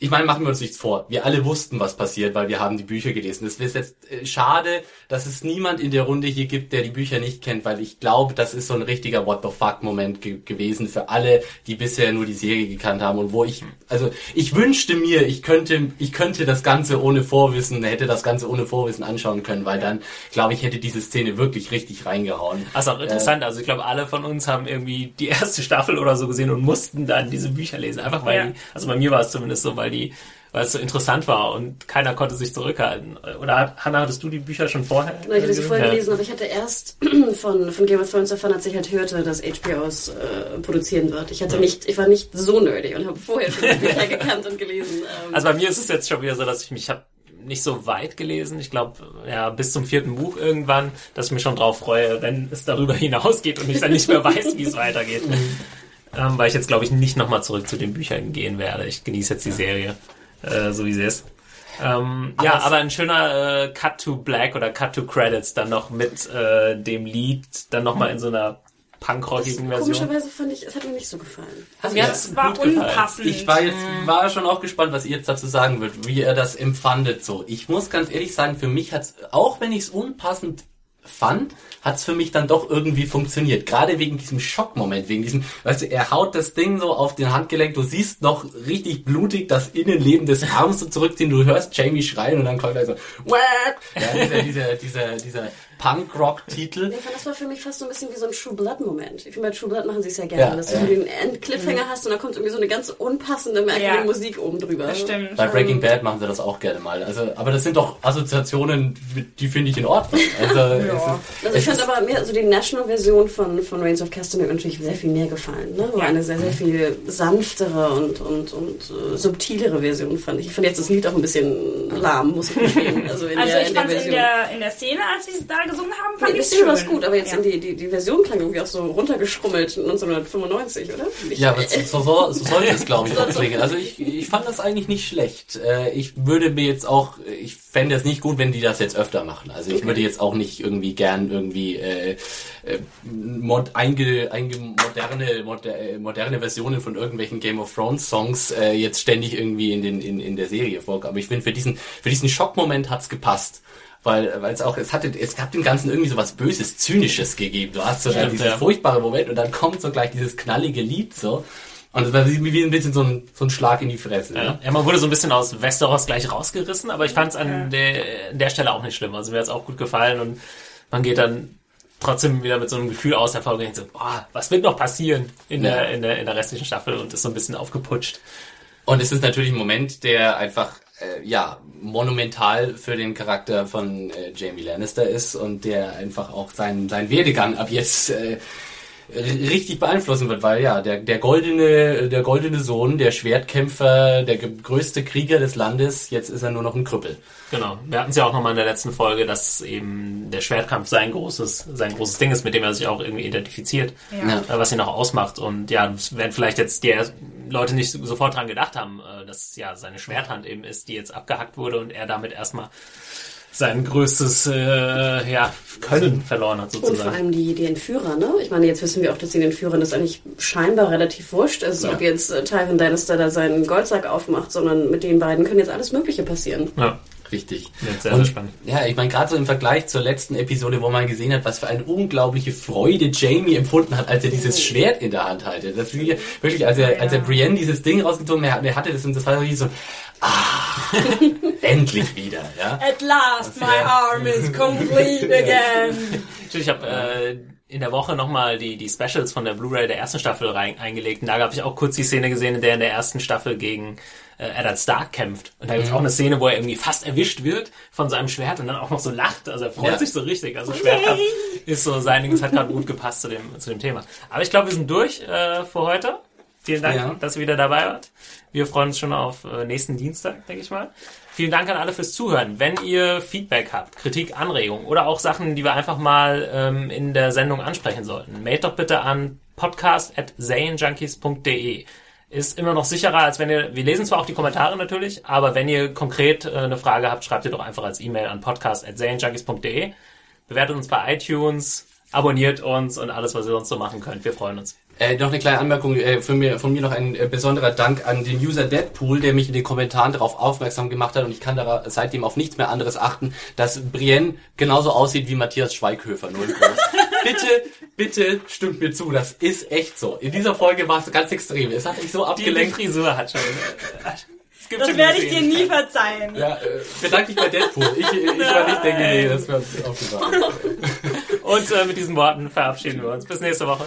ich meine, machen wir uns nichts vor. Wir alle wussten, was passiert, weil wir haben die Bücher gelesen. Es ist jetzt äh, schade, dass es niemand in der Runde hier gibt, der die Bücher nicht kennt, weil ich glaube, das ist so ein richtiger What the fuck Moment ge gewesen für alle, die bisher nur die Serie gekannt haben und wo ich, also ich wünschte mir, ich könnte, ich könnte das Ganze ohne Vorwissen, hätte das Ganze ohne Vorwissen anschauen können, weil dann, glaube ich, hätte diese Szene wirklich richtig reingehauen. Also auch interessant, also ich glaube, alle von uns haben irgendwie die erste Staffel oder so gesehen und mussten dann diese Bücher lesen. Einfach weil Ja. die, also bei mir war es zumindest so, weil die, weil es so interessant war und keiner konnte sich zurückhalten. Oder hat- Hanna, hattest du die Bücher schon vorher? Genau, ich hatte sie vorher Ja. gelesen, aber ich hatte erst von, von Game of Thrones erfahren, als ich halt hörte, dass HBO es äh, produzieren wird. Ich hatte nicht, ich war nicht so nerdy und habe vorher schon die Bücher gekannt und gelesen. Ähm, Also bei mir ist es jetzt schon wieder so, dass ich mich habe nicht so weit gelesen. Ich glaube, ja, bis zum vierten Buch irgendwann, dass ich mich schon drauf freue, wenn es darüber hinausgeht und ich dann nicht mehr weiß, wie es weitergeht. Ähm, weil ich jetzt, glaube ich, nicht nochmal zurück zu den Büchern gehen werde. Ich genieße jetzt die Serie, äh, so wie sie ist. Ähm, ja, es- aber ein schöner äh, Cut to Black oder Cut to Credits dann noch mit äh, dem Lied, dann nochmal in so einer punkrockigen Version. komischerweise fand ich, es hat mir nicht so gefallen. Also mir hat's Es war unpassend. Ich war jetzt, war schon auch gespannt, was ihr jetzt dazu sagen würdet, wie ihr das empfandet so. Ich muss ganz ehrlich sagen, für mich hat's, auch wenn ich es unpassend fand, hat's für mich dann doch irgendwie funktioniert. Gerade wegen diesem Schockmoment, wegen diesem, weißt du, er haut das Ding so auf den Handgelenk, du siehst noch richtig blutig das Innenleben des Arms so zurückziehen, du hörst Jamie schreien und dann kommt er so, Whack! ja, dieser, dieser, dieser, dieser Punkrock-Titel. Ich fand, das war für mich fast so ein bisschen wie so ein True Blood-Moment. Ich finde, bei True Blood machen sie es ja gerne, Ja, dass ja. du den End-Cliffhanger hast und dann kommt irgendwie so eine ganz unpassende, merkwürdige Ja. Musik oben drüber. Das stimmt. Bei Breaking Bad machen sie das auch gerne mal. Also, aber das sind doch Assoziationen, die finde ich in Ordnung. Also, es ist, Also es ich fand aber mir, also die National-Version von, von Reigns of mir natürlich sehr viel mehr gefallen. Ne? War eine sehr, sehr viel sanftere und, und, und äh, subtilere Version, fand ich. Ich fand jetzt das Lied auch ein bisschen lahm, muss ich gestehen. Also, in Also der, ich in fand in Version. der, in der Szene, als sie es da gesungen haben, fand Nee, ich das schön. war gut, aber jetzt ja. in die, die, die Version klang irgendwie auch so runtergeschrummelt 1995, oder? Ich, ja, aber so, so, so sollte es, glaube ich, auch klingen. Also ich, ich fand das eigentlich nicht schlecht. Äh, Ich würde mir jetzt auch, ich fände es nicht gut, wenn die das jetzt öfter machen. Also ich würde jetzt auch nicht irgendwie gern irgendwie äh, äh, mod, einge, einge, moderne, moder, äh, moderne Versionen von irgendwelchen Game of Thrones Songs äh, jetzt ständig irgendwie in, den, in, in der Serie vorkommen. Aber ich finde, für diesen, für diesen Schockmoment hat's gepasst. Weil, weil es auch, es hatte, es gab dem Ganzen irgendwie so was Böses, Zynisches gegeben. Du hast so Stimmt, dieses ja. furchtbare Moment und dann kommt so gleich dieses knallige Lied so. Und das war wie, ein bisschen so ein, so ein Schlag in die Fresse. Ja. Ne? ja, man wurde so ein bisschen aus Westeros gleich rausgerissen, aber ich fand es an, der, an der Stelle auch nicht schlimm. Also mir hat es auch gut gefallen und man geht dann trotzdem wieder mit so einem Gefühl aus der Folge und denkt so, boah, was wird noch passieren in, Ja. der, in, der, in der restlichen Staffel und ist so ein bisschen aufgeputscht. Und es ist natürlich ein Moment, der einfach äh, ja monumental für den Charakter von äh, Jamie Lannister ist und der einfach auch seinen seinen Werdegang ab jetzt äh, richtig beeinflussen wird, weil ja der der goldene der goldene Sohn, der Schwertkämpfer, der größte Krieger des Landes, jetzt ist er nur noch ein Krüppel. Genau. Wir hatten es ja auch nochmal in der letzten Folge, dass eben der Schwertkampf sein großes, sein großes Ding ist, mit dem er sich auch irgendwie identifiziert, Ja. äh, was ihn auch ausmacht. Und ja, werden vielleicht jetzt die Leute nicht so- sofort dran gedacht haben, äh, dass ja seine Schwerthand eben ist, die jetzt abgehackt wurde und er damit erstmal sein größtes äh, ja, Können verloren hat Und vor sozusagen. allem die, die Entführer, ne? Ich meine, jetzt wissen wir auch, dass den Entführern das eigentlich scheinbar relativ wurscht ist, Ja. ob jetzt äh, Tywin Lannister da seinen Goldsack aufmacht, sondern mit den beiden können jetzt alles Mögliche passieren. Ja, Richtig. Wird sehr, sehr spannend. Ja, ich meine, gerade so im Vergleich zur letzten Episode, wo man gesehen hat, was für eine unglaubliche Freude Jamie empfunden hat, als er dieses Schwert in der Hand hatte. Das wirklich, wirklich als er, als er Brienne dieses Ding rausgezogen hat, er hatte das und das war wirklich so, ah, endlich wieder, ja. At last, my arm is complete again. Ich habe äh, in der Woche nochmal die, die Specials von der Blu-ray der ersten Staffel rein, eingelegt. Und da habe ich auch kurz die Szene gesehen, in der er in der ersten Staffel gegen äh, Eddard Stark kämpft. Und da gibt's auch eine Szene, wo er irgendwie fast erwischt wird von seinem Schwert und dann auch noch so lacht. Also er freut Ja. sich so richtig. Also Schwertkampf ist so sein Ding. Das hat gerade gut gepasst zu dem, zu dem Thema. Aber ich glaube, wir sind durch äh, für heute. Vielen Dank, Ja. dass ihr wieder dabei wart. Wir freuen uns schon auf äh, nächsten Dienstag, denke ich mal. Vielen Dank an alle fürs Zuhören. Wenn ihr Feedback habt, Kritik, Anregungen oder auch Sachen, die wir einfach mal ähm, in der Sendung ansprechen sollten, mailt doch bitte an podcast.zanejunkies.de. Ist immer noch sicherer, als wenn ihr, wir lesen zwar auch die Kommentare natürlich, aber wenn ihr konkret äh, eine Frage habt, schreibt ihr doch einfach als E-Mail an podcast.zanejunkies.de. Bewertet uns bei iTunes, abonniert uns und alles, was ihr sonst so machen könnt. Wir freuen uns. Äh, noch eine kleine Anmerkung äh, von, mir, von mir noch ein äh, besonderer Dank an den User Deadpool, der mich in den Kommentaren darauf aufmerksam gemacht hat und ich kann da seitdem auf nichts mehr anderes achten, dass Brienne genauso aussieht wie Matthias Schweighöfer, nur in groß. bitte, bitte stimmt mir zu, das ist echt so. In dieser Folge war es ganz extrem. Es hat mich so Die, die abgelenkt. Frisur hat schon. Gibt Das schon werde ich dir nie verzeihen. Ja, äh, bedanke dich bei Deadpool. Ich, ich, ich war nicht der, nee, das war aufgewacht. Und äh, mit diesen Worten verabschieden wir uns. Bis nächste Woche.